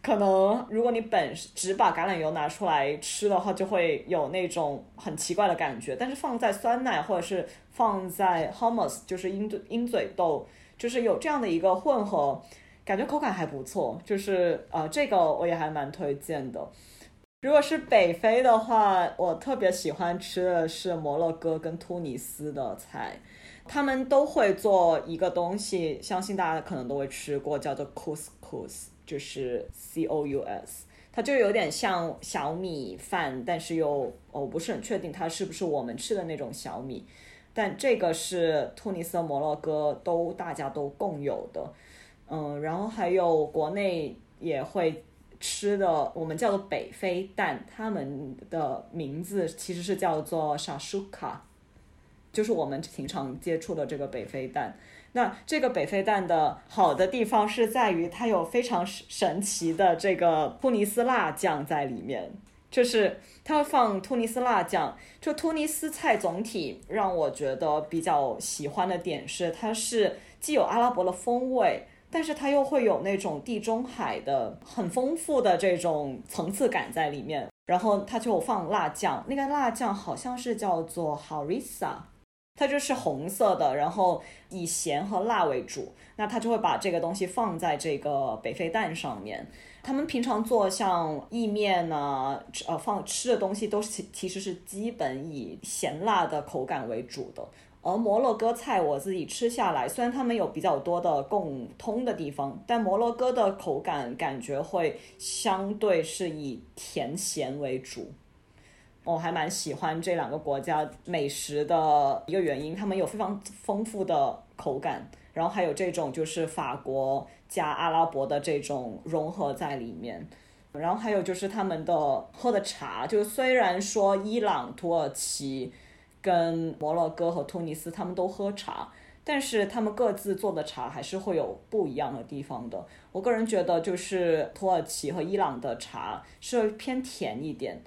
可能如果你本只把橄榄油拿出来吃的话，就会有那种很奇怪的感觉。但是放在酸奶或者是放在 hummus，就是鹰嘴鹰嘴豆，就是有这样的一个混合，感觉口感还不错。就是呃，这个我也还蛮推荐的。如果是北非的话，我特别喜欢吃的是摩洛哥跟突尼斯的菜，他们都会做一个东西，相信大家可能都会吃过，叫做 couscous，就是 C O U S，它就有点像小米饭，但是又我不是很确定它是不是我们吃的那种小米，但这个是突尼斯和摩洛哥都大家都共有的，嗯，然后还有国内也会。吃的我们叫做北非蛋，他们的名字其实是叫做沙舒卡，就是我们平常接触的这个北非蛋。那这个北非蛋的好的地方是在于它有非常神奇的这个突尼斯辣酱在里面，就是它放突尼斯辣酱。就突尼斯菜总体让我觉得比较喜欢的点是，它是既有阿拉伯的风味。但是它又会有那种地中海的很丰富的这种层次感在里面，然后它就放辣酱，那个辣酱好像是叫做 harissa，它就是红色的，然后以咸和辣为主，那它就会把这个东西放在这个北非蛋上面。他们平常做像意面呢，呃，放吃的东西都是其实是基本以咸辣的口感为主的。而摩洛哥菜我自己吃下来，虽然他们有比较多的共通的地方，但摩洛哥的口感感觉会相对是以甜咸为主。我还蛮喜欢这两个国家美食的一个原因，他们有非常丰富的口感，然后还有这种就是法国加阿拉伯的这种融合在里面，然后还有就是他们的喝的茶，就虽然说伊朗、土耳其。跟摩洛哥和突尼斯，他们都喝茶，但是他们各自做的茶还是会有不一样的地方的。我个人觉得，就是土耳其和伊朗的茶是偏甜一点，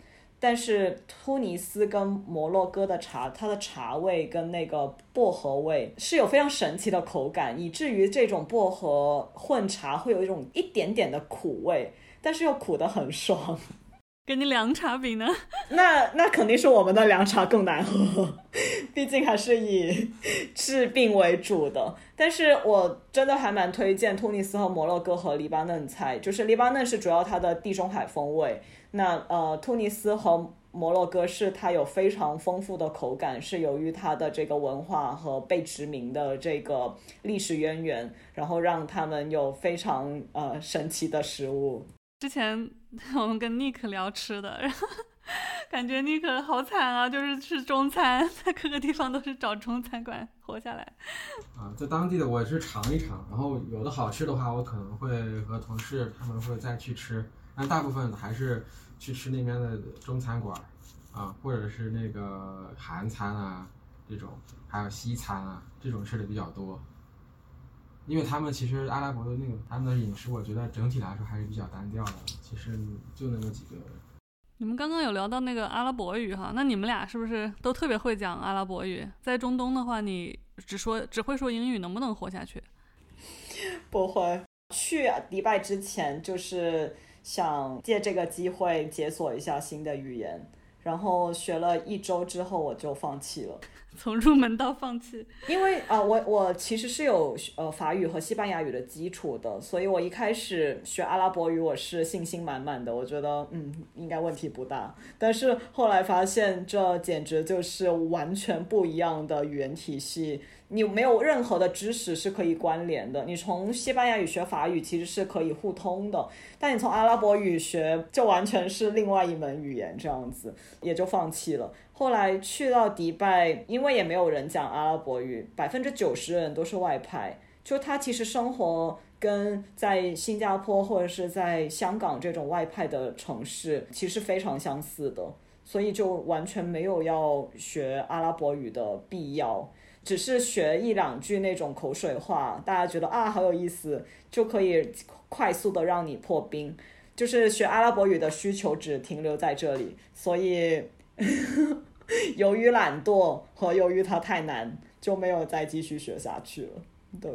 但是突尼斯跟摩洛哥的茶，它的茶味跟那个薄荷味是有非常神奇的口感，以至于这种薄荷混茶会有一种一点点的苦味，但是又苦得很爽。
跟你凉茶比呢？
那那肯定是我们的凉茶更难喝，毕竟还是以治病为主的。但是我真的还蛮推荐突尼斯和摩洛哥和黎巴嫩菜，就是黎巴嫩是主要它的地中海风味，那呃突尼斯和摩洛哥是它有非常丰富的口感，是由于它的这个文化和被殖民的这个历史渊源，然后让他们有非常呃神奇的食物。
之前 我们跟 Nick 聊吃的，然后 感觉 Nick 好惨啊，就是吃中餐，在各个地方都是找中餐馆活下来。
啊，在当地的我也是尝一尝，然后有的好吃的话，我可能会和同事他们会再去吃，但大部分还是去吃那边的中餐馆，啊，或者是那个韩餐啊这种，还有西餐啊这种吃的比较多。因为他们其实阿拉伯的那个他们的饮食，我觉得整体来说还是比较单调的。其实就那么几个。
你们刚刚有聊到那个阿拉伯语哈，那你们俩是不是都特别会讲阿拉伯语？在中东的话，你只说只会说英语，能不能活下去？
不会。去迪拜之前，就是想借这个机会解锁一下新的语言，然后学了一周之后，我就放弃了。
从入门到放弃，
因为啊，我我其实是有呃法语和西班牙语的基础的，所以我一开始学阿拉伯语我是信心满满的，我觉得嗯应该问题不大。但是后来发现这简直就是完全不一样的语言体系。你没有任何的知识是可以关联的。你从西班牙语学法语其实是可以互通的，但你从阿拉伯语学就完全是另外一门语言，这样子也就放弃了。后来去到迪拜，因为也没有人讲阿拉伯语，百分之九十的人都是外派，就他其实生活跟在新加坡或者是在香港这种外派的城市其实非常相似的，所以就完全没有要学阿拉伯语的必要。只是学一两句那种口水话，大家觉得啊好有意思，就可以快速的让你破冰。就是学阿拉伯语的需求只停留在这里，所以 由于懒惰和由于它太难，就没有再继续学下去了。对，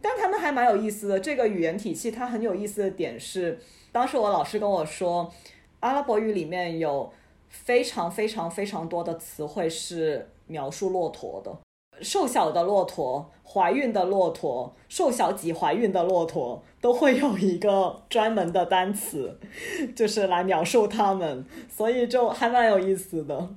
但他们还蛮有意思的。这个语言体系它很有意思的点是，当时我老师跟我说，阿拉伯语里面有非常非常非常多的词汇是描述骆驼的。瘦小的骆驼、怀孕的骆驼、瘦小及怀孕的骆驼都会有一个专门的单词，就是来描述它们，所以就还蛮有意思的。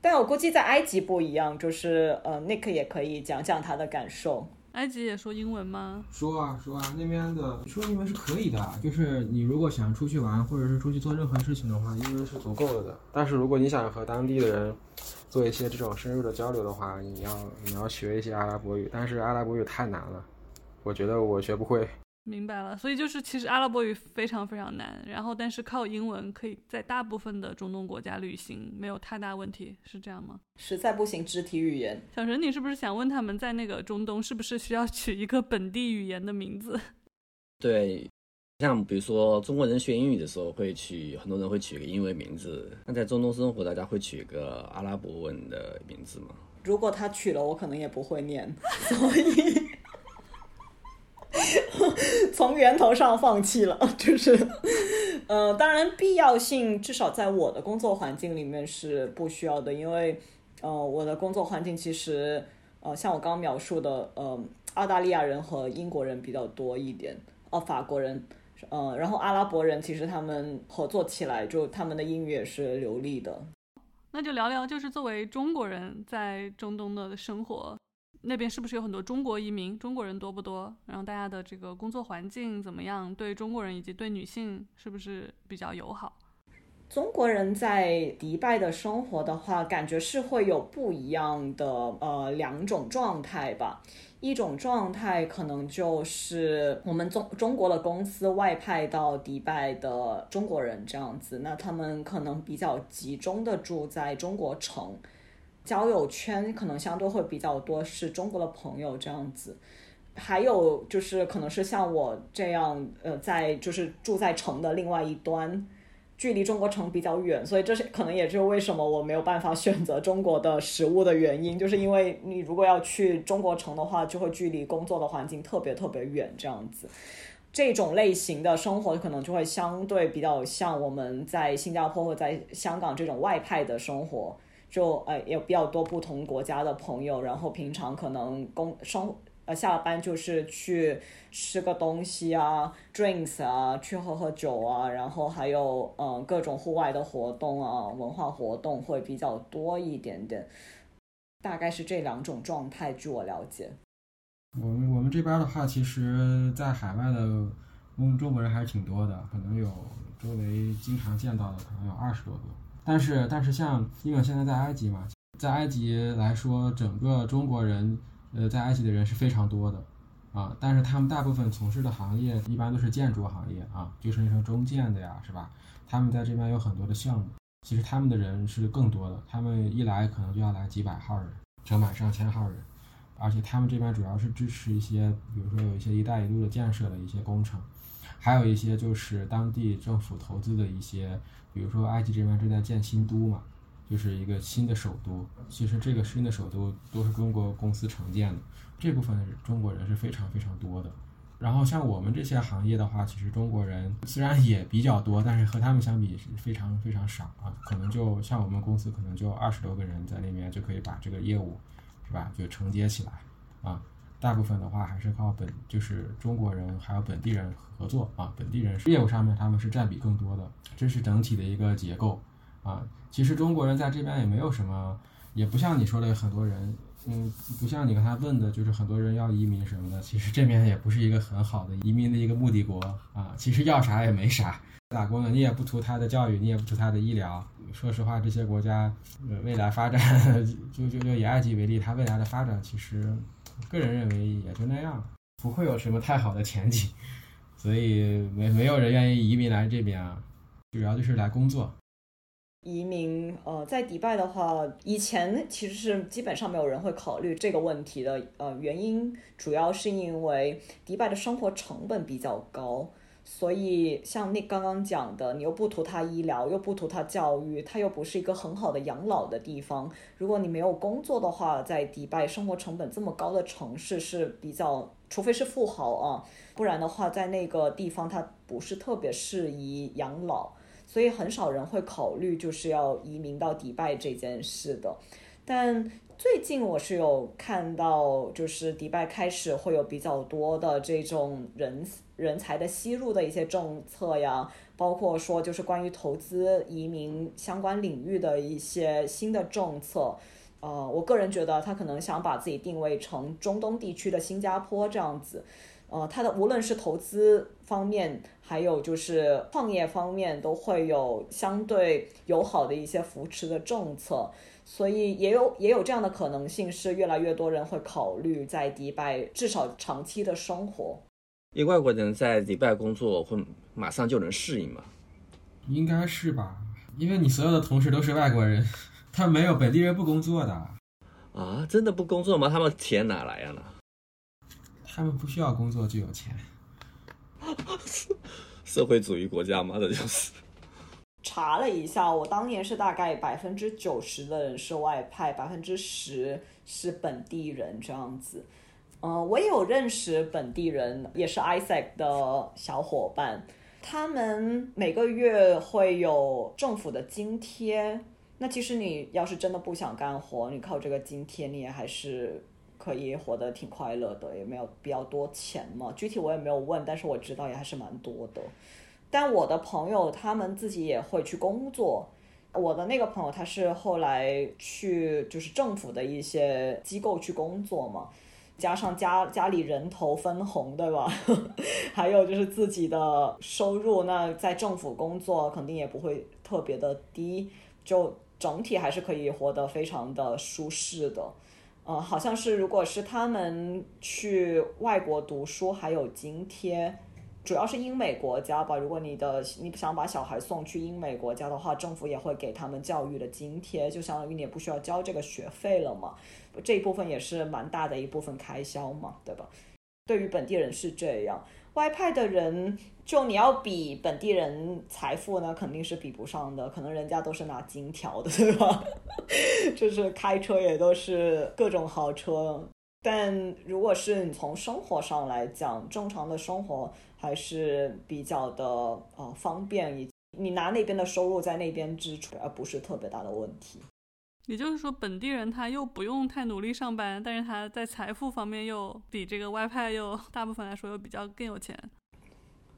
但我估计在埃及不一样，就是呃，Nick 也可以讲讲他的感受。
埃及也说英文吗？
说啊说啊，那边的说英文是可以的，就是你如果想出去玩或者是出去做任何事情的话，英文是足够了的。但是如果你想和当地的人做一些这种深入的交流的话，你要你要学一些阿拉伯语，但是阿拉伯语太难了，我觉得我学不会。
明白了，所以就是其实阿拉伯语非常非常难，然后但是靠英文可以在大部分的中东国家旅行，没有太大问题，是这样吗？
实在不行，肢体语言。
小陈，你是不是想问他们在那个中东是不是需要取一个本地语言的名字？
对，像比如说中国人学英语的时候会取，很多人会取一个英文名字，那在中东生活，大家会取一个阿拉伯文的名字吗？
如果他取了，我可能也不会念，所以。从源头上放弃了，就是，呃，当然必要性至少在我的工作环境里面是不需要的，因为，呃，我的工作环境其实，呃，像我刚刚描述的，呃，澳大利亚人和英国人比较多一点，哦，法国人，呃，然后阿拉伯人其实他们合作起来，就他们的英语也是流利的。
那就聊聊，就是作为中国人在中东的生活。那边是不是有很多中国移民？中国人多不多？然后大家的这个工作环境怎么样？对中国人以及对女性是不是比较友好？
中国人在迪拜的生活的话，感觉是会有不一样的呃两种状态吧。一种状态可能就是我们中中国的公司外派到迪拜的中国人这样子，那他们可能比较集中的住在中国城。交友圈可能相对会比较多，是中国的朋友这样子，还有就是可能是像我这样，呃，在就是住在城的另外一端，距离中国城比较远，所以这是可能也是为什么我没有办法选择中国的食物的原因，就是因为你如果要去中国城的话，就会距离工作的环境特别特别远这样子，这种类型的生活可能就会相对比较像我们在新加坡或在香港这种外派的生活。就呃有比较多不同国家的朋友，然后平常可能工生呃下了班就是去吃个东西啊，drinks 啊，去喝喝酒啊，然后还有嗯各种户外的活动啊，文化活动会比较多一点点，大概是这两种状态，据我了解。
我们我们这边的话，其实在海外的中中国人还是挺多的，可能有周围经常见到的，可能有二十多个。但是，但是像因为现在在埃及嘛，在埃及来说，整个中国人，呃，在埃及的人是非常多的，啊，但是他们大部分从事的行业一般都是建筑行业啊，就是那种中建的呀，是吧？他们在这边有很多的项目，其实他们的人是更多的，他们一来可能就要来几百号人，整满上千号人，而且他们这边主要是支持一些，比如说有一些“一带一路”的建设的一些工程，还有一些就是当地政府投资的一些。比如说，埃及这边正在建新都嘛，就是一个新的首都。其实这个新的首都都是中国公司承建的，这部分中国人是非常非常多的。然后像我们这些行业的话，其实中国人虽然也比较多，但是和他们相比是非常非常少啊。可能就像我们公司，可能就二十多个人在那边就可以把这个业务，是吧？就承接起来啊。大部分的话还是靠本，就是中国人还有本地人合作啊，本地人业务上面他们是占比更多的，这是整体的一个结构啊。其实中国人在这边也没有什么，也不像你说的很多人，嗯，不像你刚才问的，就是很多人要移民什么的。其实这边也不是一个很好的移民的一个目的国啊。其实要啥也没啥，打工的你也不图他的教育，你也不图他的医疗。说实话，这些国家呃未来发展，就就就以埃及为例，它未来的发展其实。个人认为也就那样，不会有什么太好的前景，所以没没有人愿意移民来这边啊，主要就是来工作。
移民呃，在迪拜的话，以前其实是基本上没有人会考虑这个问题的，呃，原因主要是因为迪拜的生活成本比较高，所以像那刚刚讲的，你又不图它医疗，又不图它教育，它又不是一个很好的养老的地方。如果你没有工作的话，在迪拜生活成本这么高的城市是比较，除非是富豪啊，不然的话，在那个地方它不是特别适宜养老，所以很少人会考虑就是要移民到迪拜这件事的。但最近我是有看到，就是迪拜开始会有比较多的这种人人才的吸入的一些政策呀，包括说就是关于投资移民相关领域的一些新的政策。呃，我个人觉得他可能想把自己定位成中东地区的新加坡这样子。呃，它的无论是投资方面，还有就是创业方面，都会有相对友好的一些扶持的政策。所以也有也有这样的可能性，是越来越多人会考虑在迪拜至少长期的生活。
一外国人在迪拜工作会马上就能适应吗？
应该是吧，因为你所有的同事都是外国人，他没有本地人不工作的。
啊，真的不工作吗？他们钱哪来呀呢？
他们不需要工作就有钱。
社会主义国家嘛，这就是。
查了一下，我当年是大概百分之九十的人是外派，百分之十是本地人这样子。嗯，我也有认识本地人，也是 ISAC 的小伙伴，他们每个月会有政府的津贴。那其实你要是真的不想干活，你靠这个津贴，你也还是可以活得挺快乐的，也没有比较多钱嘛。具体我也没有问，但是我知道也还是蛮多的。但我的朋友他们自己也会去工作，我的那个朋友他是后来去就是政府的一些机构去工作嘛，加上家家里人头分红，对吧？还有就是自己的收入，那在政府工作肯定也不会特别的低，就整体还是可以活得非常的舒适的。呃，好像是如果是他们去外国读书还有津贴。主要是英美国家吧，如果你的你不想把小孩送去英美国家的话，政府也会给他们教育的津贴，就相当于你也不需要交这个学费了嘛。这一部分也是蛮大的一部分开销嘛，对吧？对于本地人是这样，外派的人就你要比本地人财富呢，肯定是比不上的，可能人家都是拿金条的，对吧？就是开车也都是各种豪车，但如果是你从生活上来讲，正常的生活。还是比较的呃方便，你你拿那边的收入在那边支出，而不是特别大的问题。
也就是说，本地人他又不用太努力上班，但是他在财富方面又比这个外派又大部分来说又比较更有钱。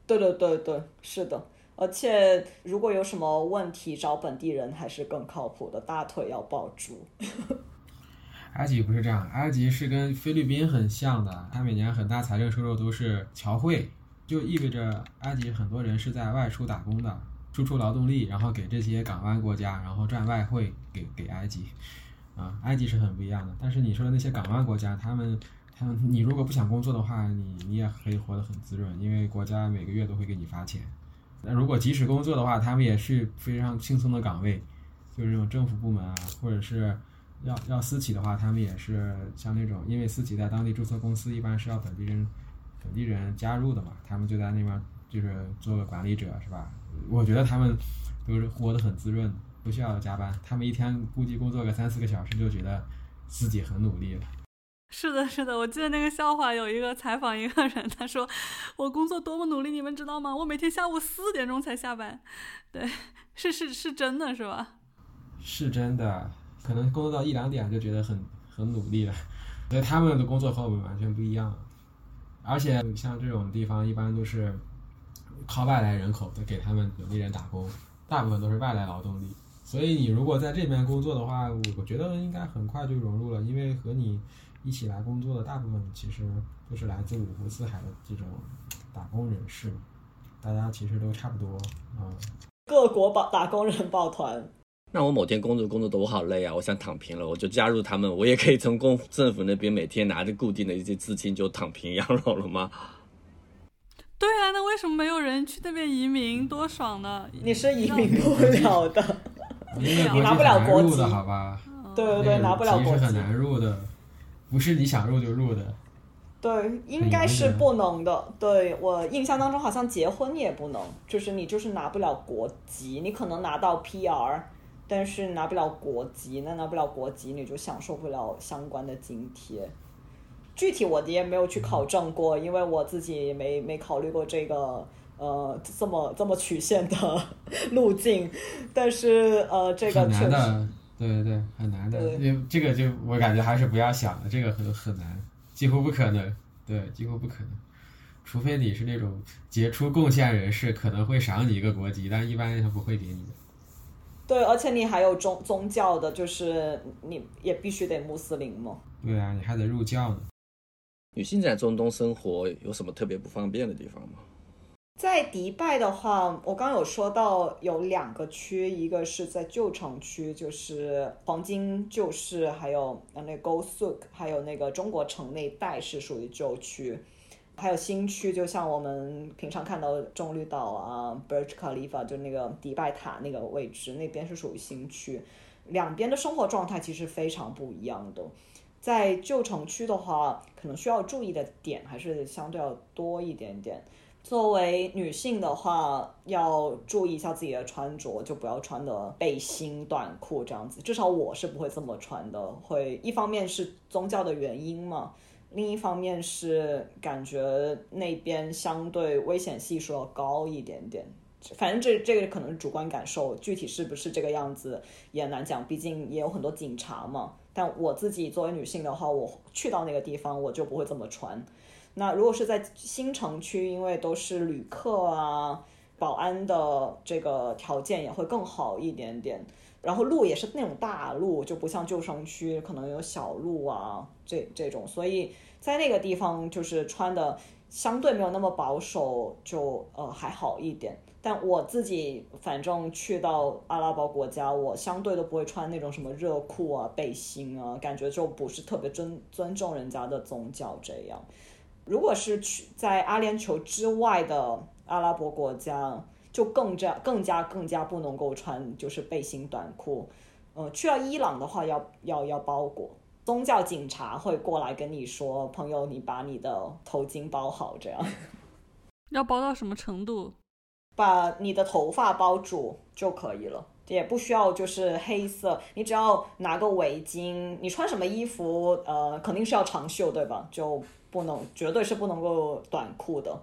对对对对，是的。而且如果有什么问题找本地人还是更靠谱的，大腿要抱住。
埃及不是这样，埃及是跟菲律宾很像的，它每年很大财政收入都是侨汇。就意味着埃及很多人是在外出打工的，输出劳动力，然后给这些港湾国家，然后赚外汇给给埃及，啊，埃及是很不一样的。但是你说的那些港湾国家，他们他们，你如果不想工作的话，你你也可以活得很滋润，因为国家每个月都会给你发钱。那如果即使工作的话，他们也是非常轻松的岗位，就是这种政府部门啊，或者是要要私企的话，他们也是像那种，因为私企在当地注册公司，一般是要本地人。本地人加入的嘛，他们就在那边就是做个管理者，是吧？我觉得他们都是活得很滋润，不需要加班。他们一天估计工作个三四个小时，就觉得自己很努力了。
是的，是的，我记得那个笑话，有一个采访一个人，他说：“我工作多么努力，你们知道吗？我每天下午四点钟才下班。”对，是是是真的，是吧？
是真的，可能工作到一两点就觉得很很努力了。所以他们的工作和我们完全不一样。而且像这种地方，一般都是靠外来人口的给他们本地人打工，大部分都是外来劳动力。所以你如果在这边工作的话，我我觉得应该很快就融入了，因为和你一起来工作的大部分其实都是来自五湖四海的这种打工人士，大家其实都差不多啊。
各国抱打工人抱团。
那我某天工作工作的我好累啊，我想躺平了，我就加入他们，我也可以从公政府那边每天拿着固定的一些资金就躺平养老了吗？
对啊，那为什么没有人去那边移民？多爽呢！
你是移民不了的，
你
拿不了国籍，
好吧？
对对对，拿不了国籍
是很难入的，不是你想入就入的。
对，应该是不能的。对我印象当中，好像结婚也不能，就是你就是拿不了国籍，你可能拿到 PR，但是拿不了国籍，那拿不了国籍，你就享受不了相关的津贴。具体我也没有去考证过，因为我自己没没考虑过这个呃这么这么曲线的路径，但是呃这个
很
确实
难的，对对对，很难的。
对
因为这个就我感觉还是不要想了，这个很很难，几乎不可能，对，几乎不可能。除非你是那种杰出贡献人士，可能会赏你一个国籍，但一般他不会给你的。
对，而且你还有宗宗教的，就是你也必须得穆斯林嘛。
对啊，你还得入教呢。
女性在中东生活有什么特别不方便的地方吗？
在迪拜的话，我刚有说到有两个区，一个是在旧城区，就是黄金旧市，还有呃那 Go Souk，还有那个中国城那一带是属于旧区，还有新区，就像我们平常看到棕榈岛啊，Burj Khalifa 就那个迪拜塔那个位置，那边是属于新区，两边的生活状态其实非常不一样的。在旧城区的话，可能需要注意的点还是相对要多一点点。作为女性的话，要注意一下自己的穿着，就不要穿的背心、短裤这样子。至少我是不会这么穿的，会一方面是宗教的原因嘛，另一方面是感觉那边相对危险系数要高一点点。反正这这个可能主观感受，具体是不是这个样子也难讲，毕竟也有很多警察嘛。但我自己作为女性的话，我去到那个地方我就不会这么穿。那如果是在新城区，因为都是旅客啊，保安的这个条件也会更好一点点。然后路也是那种大路，就不像旧城区可能有小路啊，这这种，所以在那个地方就是穿的相对没有那么保守，就呃还好一点。但我自己反正去到阿拉伯国家，我相对都不会穿那种什么热裤啊、背心啊，感觉就不是特别尊尊重人家的宗教这样。如果是去在阿联酋之外的阿拉伯国家，就更加更加更加不能够穿就是背心短裤。呃，去到伊朗的话要要要包裹，宗教警察会过来跟你说，朋友，你把你的头巾包好，这样。
要包到什么程度？
把你的头发包住就可以了，也不需要就是黑色，你只要拿个围巾，你穿什么衣服，呃，肯定是要长袖，对吧？就不能，绝对是不能够短裤的，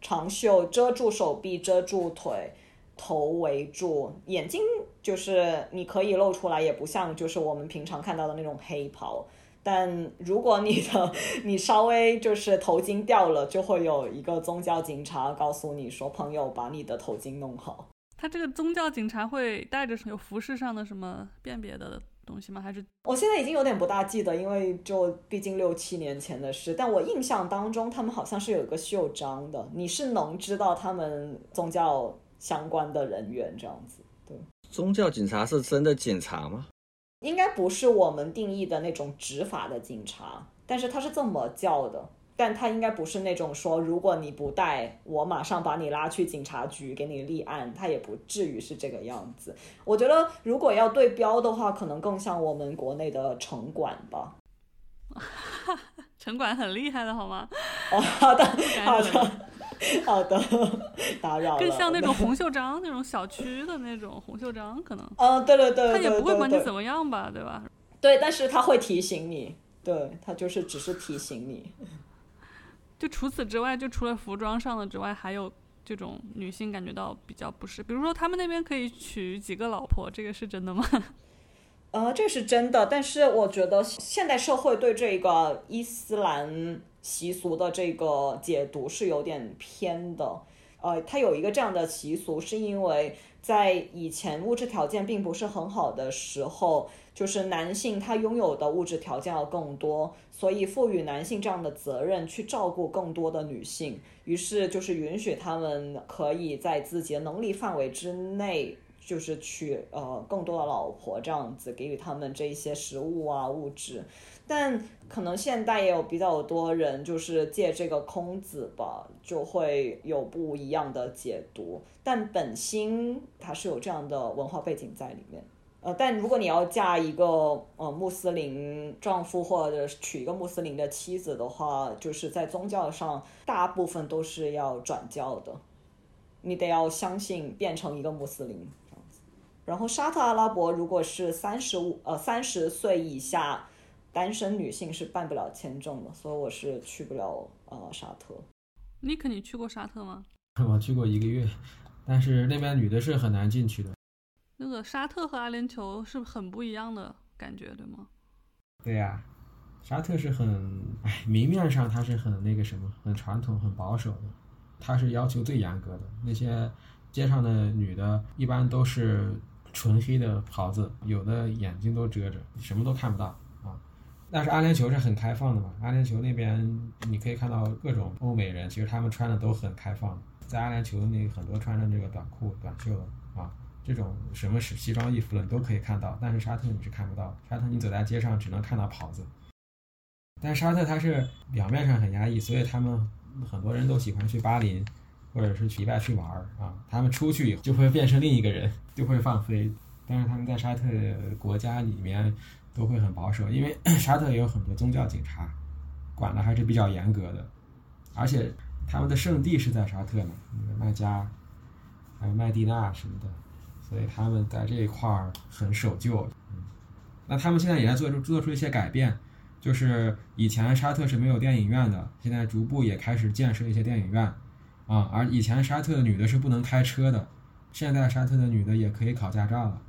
长袖遮住手臂，遮住腿，头围住，眼睛就是你可以露出来，也不像就是我们平常看到的那种黑袍。但如果你的你稍微就是头巾掉了，就会有一个宗教警察告诉你说：“朋友，把你的头巾弄好。
他这个宗教警察会带着有服饰上的什么辨别的东西吗？还是”
我现在已经有点不大记得，因为就毕竟六七年前的事。但我印象当中，他们好像是有一个袖章的，你是能知道他们宗教相关的人员这样子。对，
宗教警察是真的警察吗？
应该不是我们定义的那种执法的警察，但是他是这么叫的，但他应该不是那种说如果你不带，我马上把你拉去警察局给你立案，他也不至于是这个样子。我觉得如果要对标的话，可能更像我们国内的城管吧。
城管很厉害的好吗？
哦，好的，好的。好的，打扰了。
更像那种红袖章，那种小区的那种红袖章，可能。
嗯，对对对，
他也不会管你怎么样吧，对吧？
对，但是他会提醒你，对他就是只是提醒你。
就除此之外，就除了服装上的之外，还有这种女性感觉到比较不适，比如说他们那边可以娶几个老婆，这个是真的吗？
呃，这是真的，但是我觉得现代社会对这个伊斯兰。习俗的这个解读是有点偏的，呃，它有一个这样的习俗，是因为在以前物质条件并不是很好的时候，就是男性他拥有的物质条件要更多，所以赋予男性这样的责任去照顾更多的女性，于是就是允许他们可以在自己的能力范围之内，就是娶呃更多的老婆，这样子给予他们这一些食物啊物质。但可能现代也有比较多人，就是借这个空子吧，就会有不一样的解读。但本心它是有这样的文化背景在里面。呃，但如果你要嫁一个呃穆斯林丈夫或者娶一个穆斯林的妻子的话，就是在宗教上大部分都是要转教的，你得要相信变成一个穆斯林这样子。然后沙特阿拉伯如果是三十五呃三十岁以下单身女性是办不了签证的，所以我是去不了呃沙特。
尼克，你去过沙特吗？
我去过一个月，但是那边女的是很难进去的。
那个沙特和阿联酋是很不一样的感觉，对吗？
对呀、沙特是很，哎，明面上它是很那个什么，很传统、很保守的，它是要求最严格的。那些街上的女的，一般都是纯黑的袍子，有的眼睛都遮着，什么都看不到啊。但是阿联酋是很开放的嘛，阿联酋那边你可以看到各种欧美人，其实他们穿的都很开放，在阿联酋那很多穿着这个短裤、短袖的啊。这种什么是西装衣服的，你都可以看到，但是沙特你是看不到。沙特你走在街上只能看到袍子，但沙特它是表面上很压抑，所以他们很多人都喜欢去巴林或者是去迪拜去玩儿啊。他们出去以后就会变成另一个人，就会放飞。但是他们在沙特国家里面都会很保守，因为 沙特也有很多宗教警察，管的还是比较严格的，而且他们的圣地是在沙特呢，那个麦加，还有麦地那什么的。所以他们在这一块儿很守旧。嗯，那他们现在也在做出做出一些改变，就是以前沙特是没有电影院的，现在逐步也开始建设一些电影院。啊，而以前沙特的女的是不能开车的，现在沙特的女的也可以考驾照了。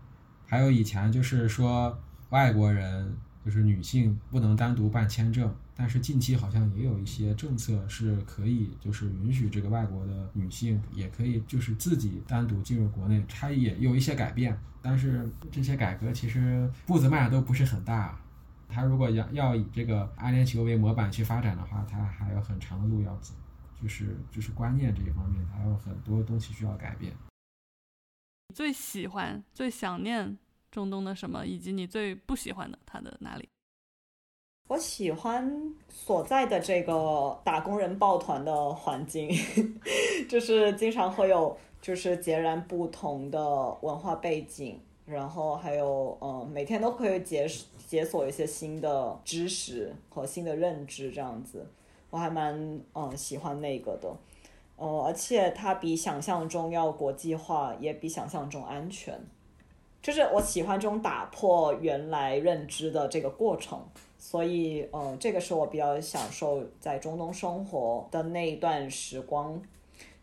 还有以前就是说外国人就是女性不能单独办签证，但是近期好像也有一些政策是可以，就是允许这个外国的女性也可以就是自己单独进入国内，它也有一些改变，但是这些改革其实步子迈的都不是很大。它如果要要以这个阿联酋为模板去发展的话，它还有很长的路要走，就是就是观念这一方面，还有很多东西需要改变。
最喜欢、最想念中东的什么，以及你最不喜欢的它的哪里？
我喜欢所在的这个打工人抱团的环境，就是经常会有就是截然不同的文化背景，然后还有呃每天都可以解解锁一些新的知识和新的认知，这样子，我还蛮嗯、喜欢那个的，呃，而且它比想象中要国际化，也比想象中安全，就是我喜欢这种打破原来认知的这个过程。所以，呃，这个是我比较享受在中东生活的那一段时光。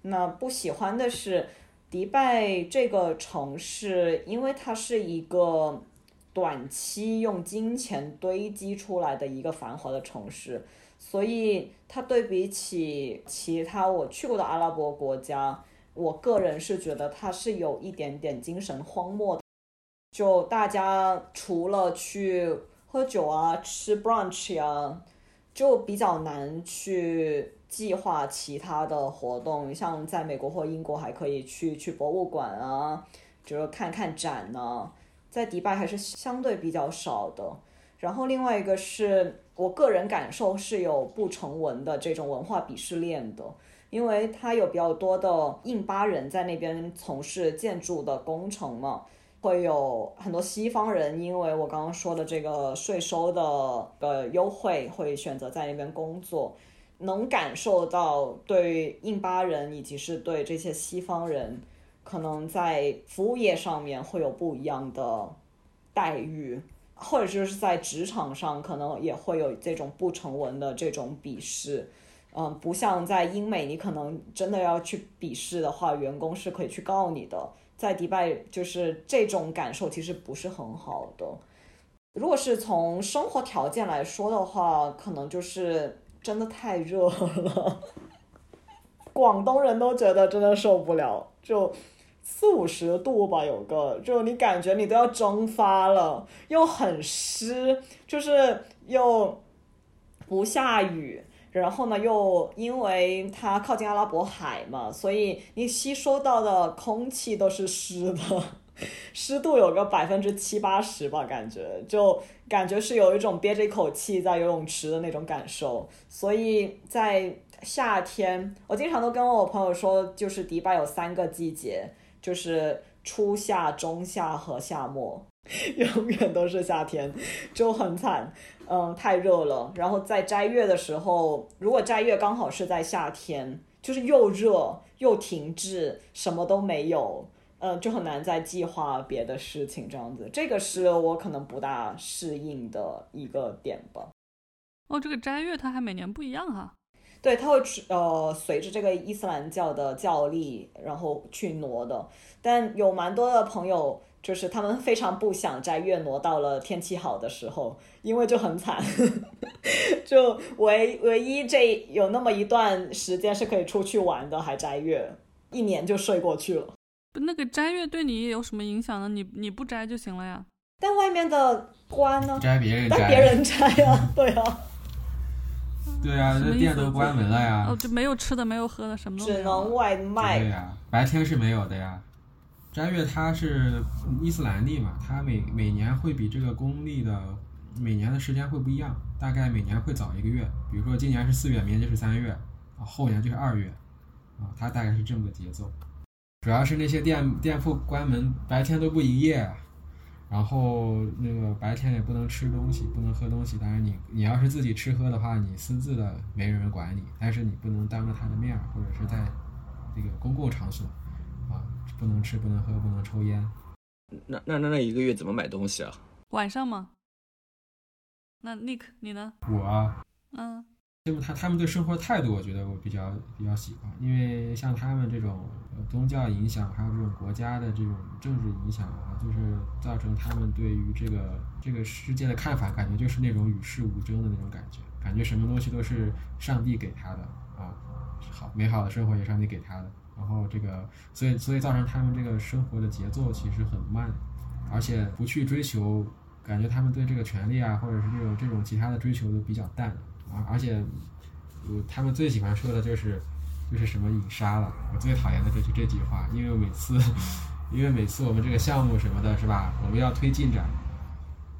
那不喜欢的是，迪拜这个城市，因为它是一个短期用金钱堆积出来的一个繁华的城市，所以它对比起其他我去过的阿拉伯国家，我个人是觉得它是有一点点精神荒漠的。就大家除了去喝酒啊，吃 brunch 呀，就比较难去计划其他的活动。像在美国或英国还可以去去博物馆啊，就是看看展呢、在迪拜还是相对比较少的。然后另外一个是我个人感受是有不成文的这种文化鄙视链的，因为它有比较多的印巴人在那边从事建筑的工程嘛。会有很多西方人，因为我刚刚说的这个税收的呃优惠，会选择在那边工作，能感受到对印巴人以及是对这些西方人，可能在服务业上面会有不一样的待遇，或者就是在职场上可能也会有这种不成文的这种鄙视。嗯，不像在英美，你可能真的要去鄙视的话，员工是可以去告你的。在迪拜，就是这种感受其实不是很好的。如果是从生活条件来说的话，可能就是真的太热了，广东人都觉得真的受不了，就四五十度吧，有个，就你感觉你都要蒸发了，又很湿，就是又不下雨。然后呢，又因为它靠近阿拉伯海嘛，所以你吸收到的空气都是湿的，湿度有个百分之七八十吧，感觉就感觉是有一种憋着一口气在游泳池的那种感受。所以在夏天，我经常都跟我朋友说，就是迪拜有三个季节，就是初夏、中夏和夏末。永远都是夏天，就很惨。嗯，太热了。然后在斋月的时候，如果斋月刚好是在夏天，就是又热又停滞，什么都没有，嗯，就很难再计划别的事情。这样子，这个是我可能不大适应的一个点吧。
哦，这个斋月它还每年不一样哈。
对，它会呃随着这个伊斯兰教的教历，然后去挪的。但有蛮多的朋友。就是他们非常不想摘月挪到了天气好的时候，因为就很惨，就唯唯一这有那么一段时间是可以出去玩的，还摘月，一年就睡过去了。
那个摘月对你有什么影响呢？你你不摘就行了呀。
但外面的关呢？
摘别人
摘，别人摘啊，对啊。
对啊，这店都关门了呀。
哦，就没有吃的，没有喝的，什么都
只能外卖。
对呀，白天是没有的呀。斋月它是伊斯兰历嘛，它每每年会比这个公历的每年的时间会不一样，大概每年会早一个月。比如说今年是四月，明年就是三月，啊，后年就是二月，啊，它大概是这么个节奏。主要是那些店店铺关门，白天都不营业，然后那个白天也不能吃东西，不能喝东西。当然你你要是自己吃喝的话，你私自的没人管你，但是你不能当着他的面或者是在这个公共场所。不能吃，不能喝，不能抽烟。
那那那那一个月怎么买东西啊？
晚上吗？那 Nick 你呢？
我啊，
嗯，
因为他他们对生活态度，我觉得我比较比较喜欢。因为像他们这种宗教影响，还有这种国家的这种政治影响啊，就是造成他们对于这个这个世界的看法，感觉就是那种与世无争的那种感觉，感觉什么东西都是上帝给他的啊，好美好的生活也是上帝给他的。然后这个，所以所以造成他们这个生活的节奏其实很慢，而且不去追求，感觉他们对这个权利啊，或者是这种这种其他的追求都比较淡，而而且，呃，他们最喜欢说的就是，就是什么隐杀了，我最讨厌的就是这句话，因为每次，因为每次我们这个项目什么的，是吧？我们要推进展，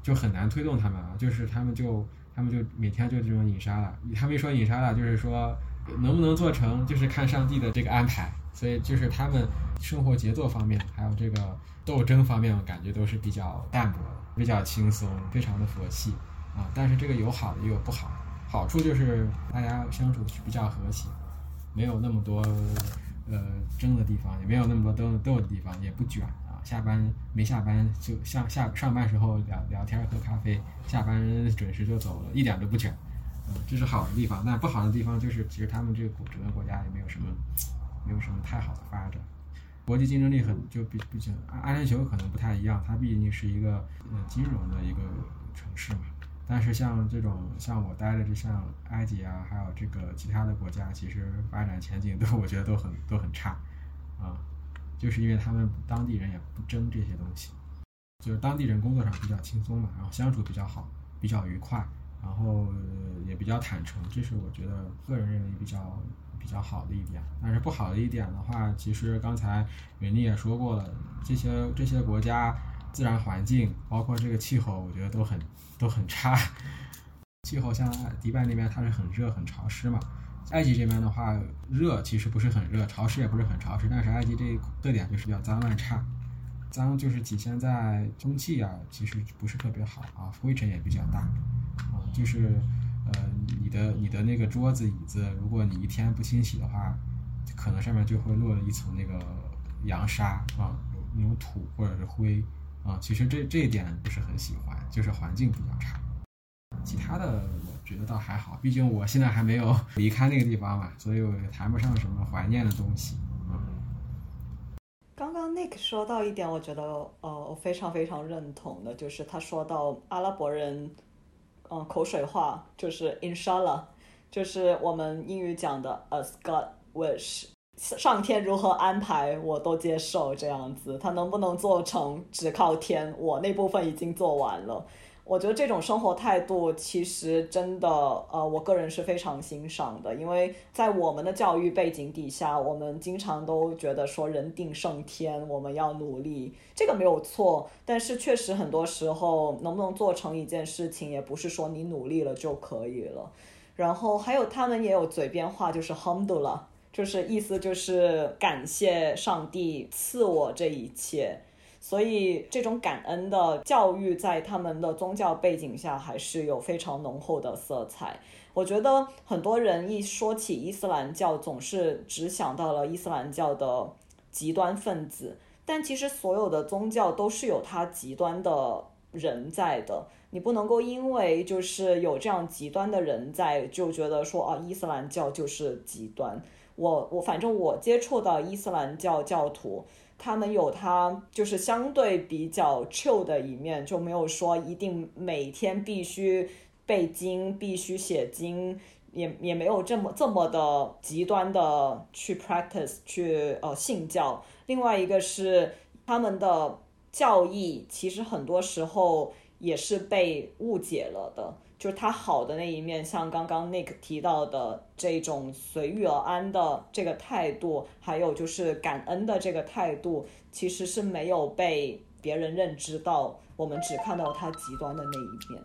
就很难推动他们啊，就是他们就他们就每天就这种隐杀了，他们一说隐杀了，就是说能不能做成，就是看上帝的这个安排。所以就是他们生活节奏方面，还有这个斗争方面，我感觉都是比较淡薄的，比较轻松，非常的佛系啊。但是这个有好的也有不好，好处就是大家相处是比较和谐，没有那么多呃争的地方，也没有那么多斗斗的地方，也不卷啊。下班没下班就像下上班时候聊聊天喝咖啡，下班准时就走了，一点都不卷，嗯，这是好的地方。那不好的地方就是，其实他们这个整个国家也没有什么。没有什么太好的发展，国际竞争力很就比毕竟阿阿联酋可能不太一样，它毕竟是一个呃金融的一个城市嘛。但是像这种像我待的这像埃及啊，还有这个其他的国家，其实发展前景都 我觉得都很都很差啊，就是因为他们当地人也不争这些东西，就是当地人工作上比较轻松嘛，然后相处比较好，比较愉快，然后也比较坦诚，这是我觉得个人认为比较。比较好的一点，但是不好的一点的话，其实刚才云丽也说过了，这些这些国家自然环境，包括这个气候，我觉得都很都很差。气候像迪拜那边它是很热很潮湿嘛，埃及这边的话热其实不是很热，潮湿也不是很潮湿，但是埃及这特点就是比较脏乱差，脏就是体现在空气啊，其实不是特别好啊，灰尘也比较大啊，就是。呃，你的你的那个桌子椅子，如果你一天不清洗的话，可能上面就会落了一层那个扬沙啊，那种土或者是灰啊。其实这这一点不是很喜欢，就是环境比较差。其他的我觉得倒还好，毕竟我现在还没有离开那个地方嘛，所以我也谈不上什么怀念的东西。
嗯刚刚 Nick 说到一点，我觉得呃，我非常非常认同的，就是他说到阿拉伯人。嗯，口水话就是 Inshallah，就是我们英语讲的 As God wish，上天如何安排我都接受这样子，他能不能做成只靠天，我那部分已经做完了。我觉得这种生活态度其实真的，呃，我个人是非常欣赏的，因为在我们的教育背景底下，我们经常都觉得说人定胜天，我们要努力，这个没有错。但是确实很多时候，能不能做成一件事情，也不是说你努力了就可以了。然后还有他们也有嘴边话，就是 Hamdullah，就是意思就是感谢上帝赐我这一切。所以这种感恩的教育在他们的宗教背景下还是有非常浓厚的色彩。我觉得很多人一说起伊斯兰教，总是只想到了伊斯兰教的极端分子，但其实所有的宗教都是有它极端的人在的。你不能够因为就是有这样极端的人在，就觉得说啊，伊斯兰教就是极端。我我反正我接触到伊斯兰教教徒，他们有他就是相对比较 chill 的一面，就没有说一定每天必须背经、必须写经，也也没有这么这么的极端的去 practice 去呃信教。另外一个是他们的教义，其实很多时候。也是被误解了的，就是他好的那一面，像刚刚 Nick 提到的这种随遇而安的这个态度，还有就是感恩的这个态度，其实是没有被别人认知到，我们只看到他极端的那一面。